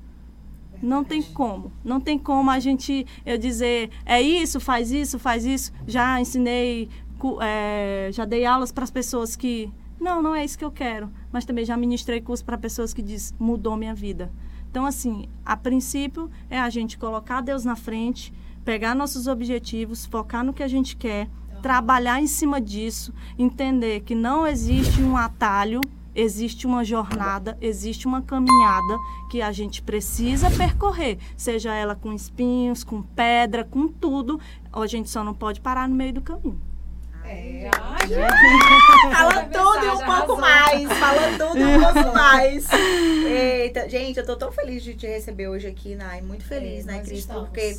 Não tem como, não tem como a gente eu dizer é isso, faz isso, faz isso. Já ensinei, é, já dei aulas para as pessoas que não, não é isso que eu quero, mas também já ministrei curso para pessoas que diz mudou minha vida. Então assim, a princípio é a gente colocar Deus na frente, pegar nossos objetivos, focar no que a gente quer, trabalhar em cima disso, entender que não existe um atalho, existe uma jornada, existe uma caminhada que a gente precisa percorrer, seja ela com espinhos, com pedra, com tudo, a gente só não pode parar no meio do caminho. É, fala tudo e um pouco mais. Fala tudo e um pouco mais. Eita, gente, eu tô tão feliz de te receber hoje aqui, Nai. Muito feliz, é, né, Cris? Porque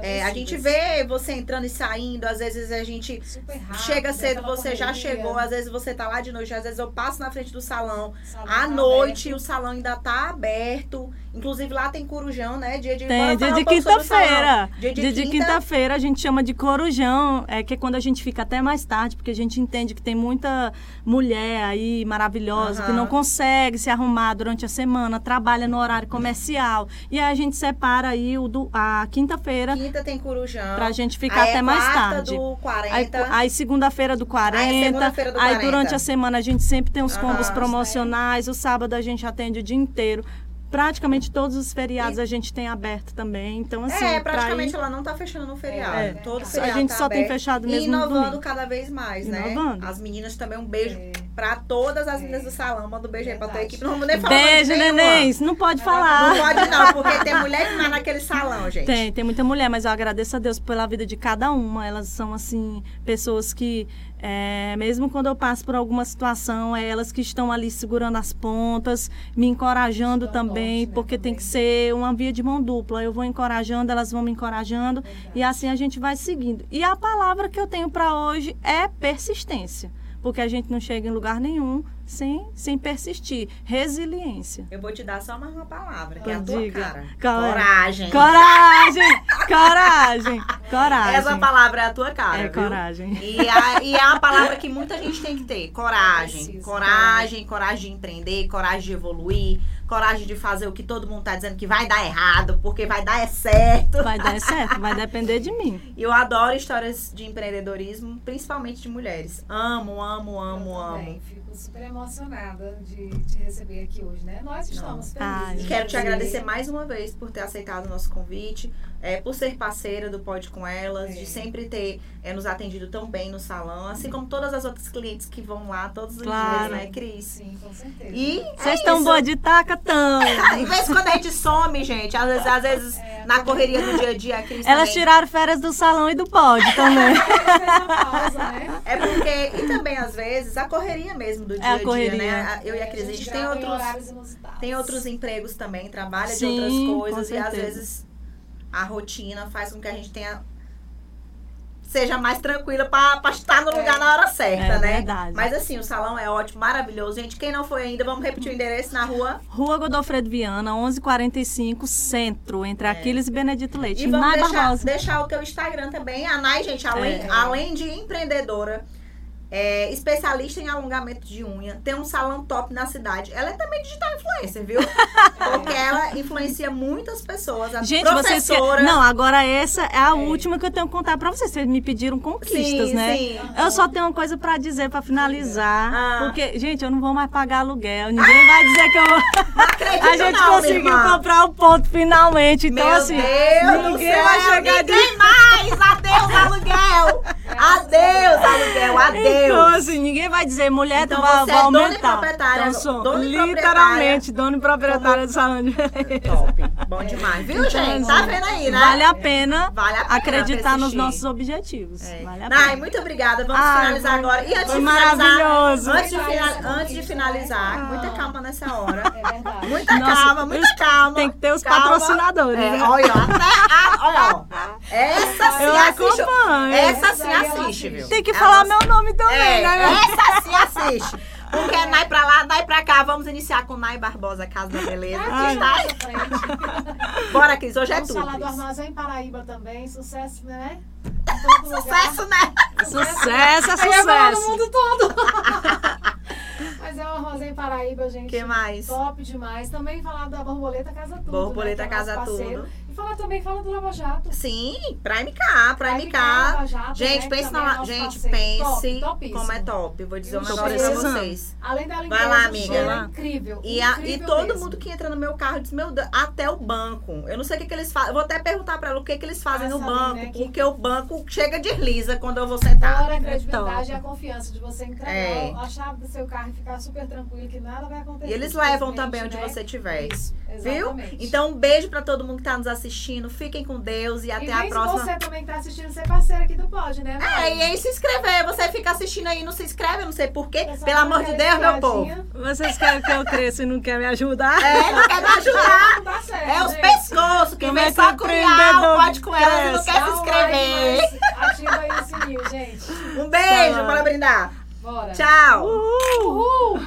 é, a gente vê você entrando e saindo, às vezes a gente rápido, chega cedo, você já chegou, às vezes você tá lá de noite, às vezes eu passo na frente do salão, salão à tá noite, aberto. o salão ainda tá aberto. Inclusive lá tem corujão, né? Dia de Tem, dia de quinta-feira. Dia de, dia de quinta-feira a gente chama de corujão, é que é quando a gente fica até mais tarde, porque a gente entende que tem muita mulher aí maravilhosa uhum. que não consegue se arrumar durante a semana, trabalha no horário comercial. E aí a gente separa aí o do, a quinta-feira. Quinta tem corujão. Pra gente ficar aí até é mais tarde. Do 40. Aí, aí segunda-feira do 40. Aí, segunda do 40. aí durante a semana a gente sempre tem os combos uhum, promocionais. O sábado a gente atende o dia inteiro praticamente todos os feriados e... a gente tem aberto também. Então, assim. É, praticamente ir... ela não tá fechando no feriado. É, Todo feriado a gente tá só tem fechado mesmo. E inovando cada vez mais, né? inovando. né? As meninas também, um beijo é. pra todas as meninas do salão. Manda um beijo aí pra tua equipe. Não vamos nem falar. Beijo, nenéns. Não pode falar. Não pode, não, porque tem mulher que tá naquele salão, gente. Tem, tem muita mulher, mas eu agradeço a Deus pela vida de cada uma. Elas são, assim, pessoas que é, mesmo quando eu passo por alguma situação, é elas que estão ali segurando as pontas, me encorajando também, porque tem que ser uma via de mão dupla. Eu vou encorajando, elas vão me encorajando e assim a gente vai seguindo. E a palavra que eu tenho para hoje é persistência, porque a gente não chega em lugar nenhum sem, sem persistir. Resiliência. Eu vou te dar só mais uma palavra, que é a tua diga. cara. Coragem. Coragem. Coragem. Coragem. Essa palavra é a tua cara. É viu? coragem. E, a, e é uma palavra que muita gente tem que ter. Coragem. coragem, coragem de empreender, coragem de evoluir coragem de fazer o que todo mundo tá dizendo que vai dar errado, porque vai dar é certo. Vai dar é certo, vai depender de mim. E eu adoro histórias de empreendedorismo, principalmente de mulheres. Amo, amo, amo, eu amo. Fico super emocionada de te receber aqui hoje, né? Nós estamos felizes. E quero te agradecer mais uma vez por ter aceitado o nosso convite é, por ser parceira do Pode Com Elas, é. de sempre ter é, nos atendido tão bem no salão, assim como todas as outras clientes que vão lá todos os claro. dias, né, Cris? Sim, com certeza. E Vocês estão é boa de taca, tão. em vez quando a gente some, gente, às vezes, às vezes é, na correria do dia a dia, a Cris Elas também... tiraram férias do salão e do Pode também. né? É porque, e também às vezes, a correria mesmo do dia a, dia, né? Eu e a Cris, a gente tem outros, tem outros empregos também, trabalha Sim, de outras coisas e às vezes a rotina faz com que a gente tenha seja mais tranquila para estar no lugar é. na hora certa, é, né? Verdade. Mas assim, o salão é ótimo, maravilhoso. Gente, quem não foi ainda, vamos repetir o endereço na rua? Rua Godofredo Viana, 1145, Centro, entre é. Aquiles e Benedito Leite. E vamos deixar, deixar, o teu Instagram também. A Nai, gente, além, é. além de empreendedora, é, especialista em alongamento de unha, tem um salão top na cidade. Ela é também digital influencer, viu? Porque ela influencia muitas pessoas. A Gente, professora... vocês Não, agora essa é a é. última que eu tenho que contar pra vocês. Vocês me pediram conquistas, sim, né? Sim. Eu só tenho uma coisa pra dizer, pra finalizar. Ah. Porque, gente, eu não vou mais pagar aluguel. Ninguém vai dizer que eu vou... Acredito a gente não, conseguiu comprar o ponto finalmente. Então, Meu assim, Deus ninguém vai chegar ninguém de... mais! Adeus, aluguel! Adeus, aluguel, adeus! Então, assim, ninguém vai dizer, mulher, então, vai, você vai é aumentar. Proprietária, então, sou dona literalmente dona e proprietária do salão de beleza. Top. Bom demais. Viu, então, gente? Tá vendo aí, né? Vale a pena, vale a pena acreditar nos nossos objetivos. É. Vale a pena. Ai, muito obrigada. Vamos Ai, finalizar agora. E antes foi de finalizar, maravilhoso. Antes de, antes de finalizar, ah. muita calma nessa hora. É verdade. Muita Nossa, calma, muita calma. Tem que ter os calma. patrocinadores. É, né? olha, até, olha, ó. Essa sim Eu assiste. Acompanho. Essa sim assiste, viu? Tem que falar meu nome também, é, né? Essa sim assiste. Porque é Nai pra lá, Nai pra cá. Vamos iniciar com Nai Barbosa, Casa da Beleza. Ai, tá? Bora, Cris, hoje Vamos é tudo. Vamos falar do Armazém Paraíba também. Sucesso, né? Sucesso, né? Sucesso, é falar no sucesso. mundo todo. Mas é uma rosa em Paraíba, gente. que mais? Top demais. Também falar da Borboleta Casa Tudo. Borboleta né, é o Casa parceiro. Tudo. E falar também, fala do Lava Jato. Sim, Prime K, Prime K. Lava Jato, Gente, né, que pense é na. nosso Gente, parceiro. pense Top, como é top. Vou dizer um Eu negócio pra vocês. Além da limpeza, Vai lá, amiga. é incrível. E, a- e incrível todo mesmo. mundo que entra no meu carro diz, meu Deus, até o banco. Eu não sei o que, que eles fazem. Eu vou até perguntar pra ela o que, que eles fazem no banco, né, que- porque o banco chega desliza quando eu vou sentar. Fora a credibilidade top. e a confiança de você entregar É. a chave do seu carro e ficar super tranquilo que nada vai acontecer. E eles levam também onde né? você estiver. Isso, Viu? exatamente. Então, um beijo pra todo mundo que tá nos assistindo. Fiquem com Deus e até e a vem próxima. se você também tá assistindo, ser parceiro aqui do Pod, né? É, Mari? e aí se inscrever. Você fica assistindo aí e não se inscreve, eu não sei porquê. Pelo amor de Deus, meu povo. Vocês querem que eu cresça e não quer me ajudar? É, não quer me ajudar. Certo, É os pescoços. Vem é que só o criar, pode com elas e não quer Dá se um inscrever. like, Ativa aí o sininho, gente. Um beijo, Tá. bora brindar. Bora. Tchau. Uhul! Uhul!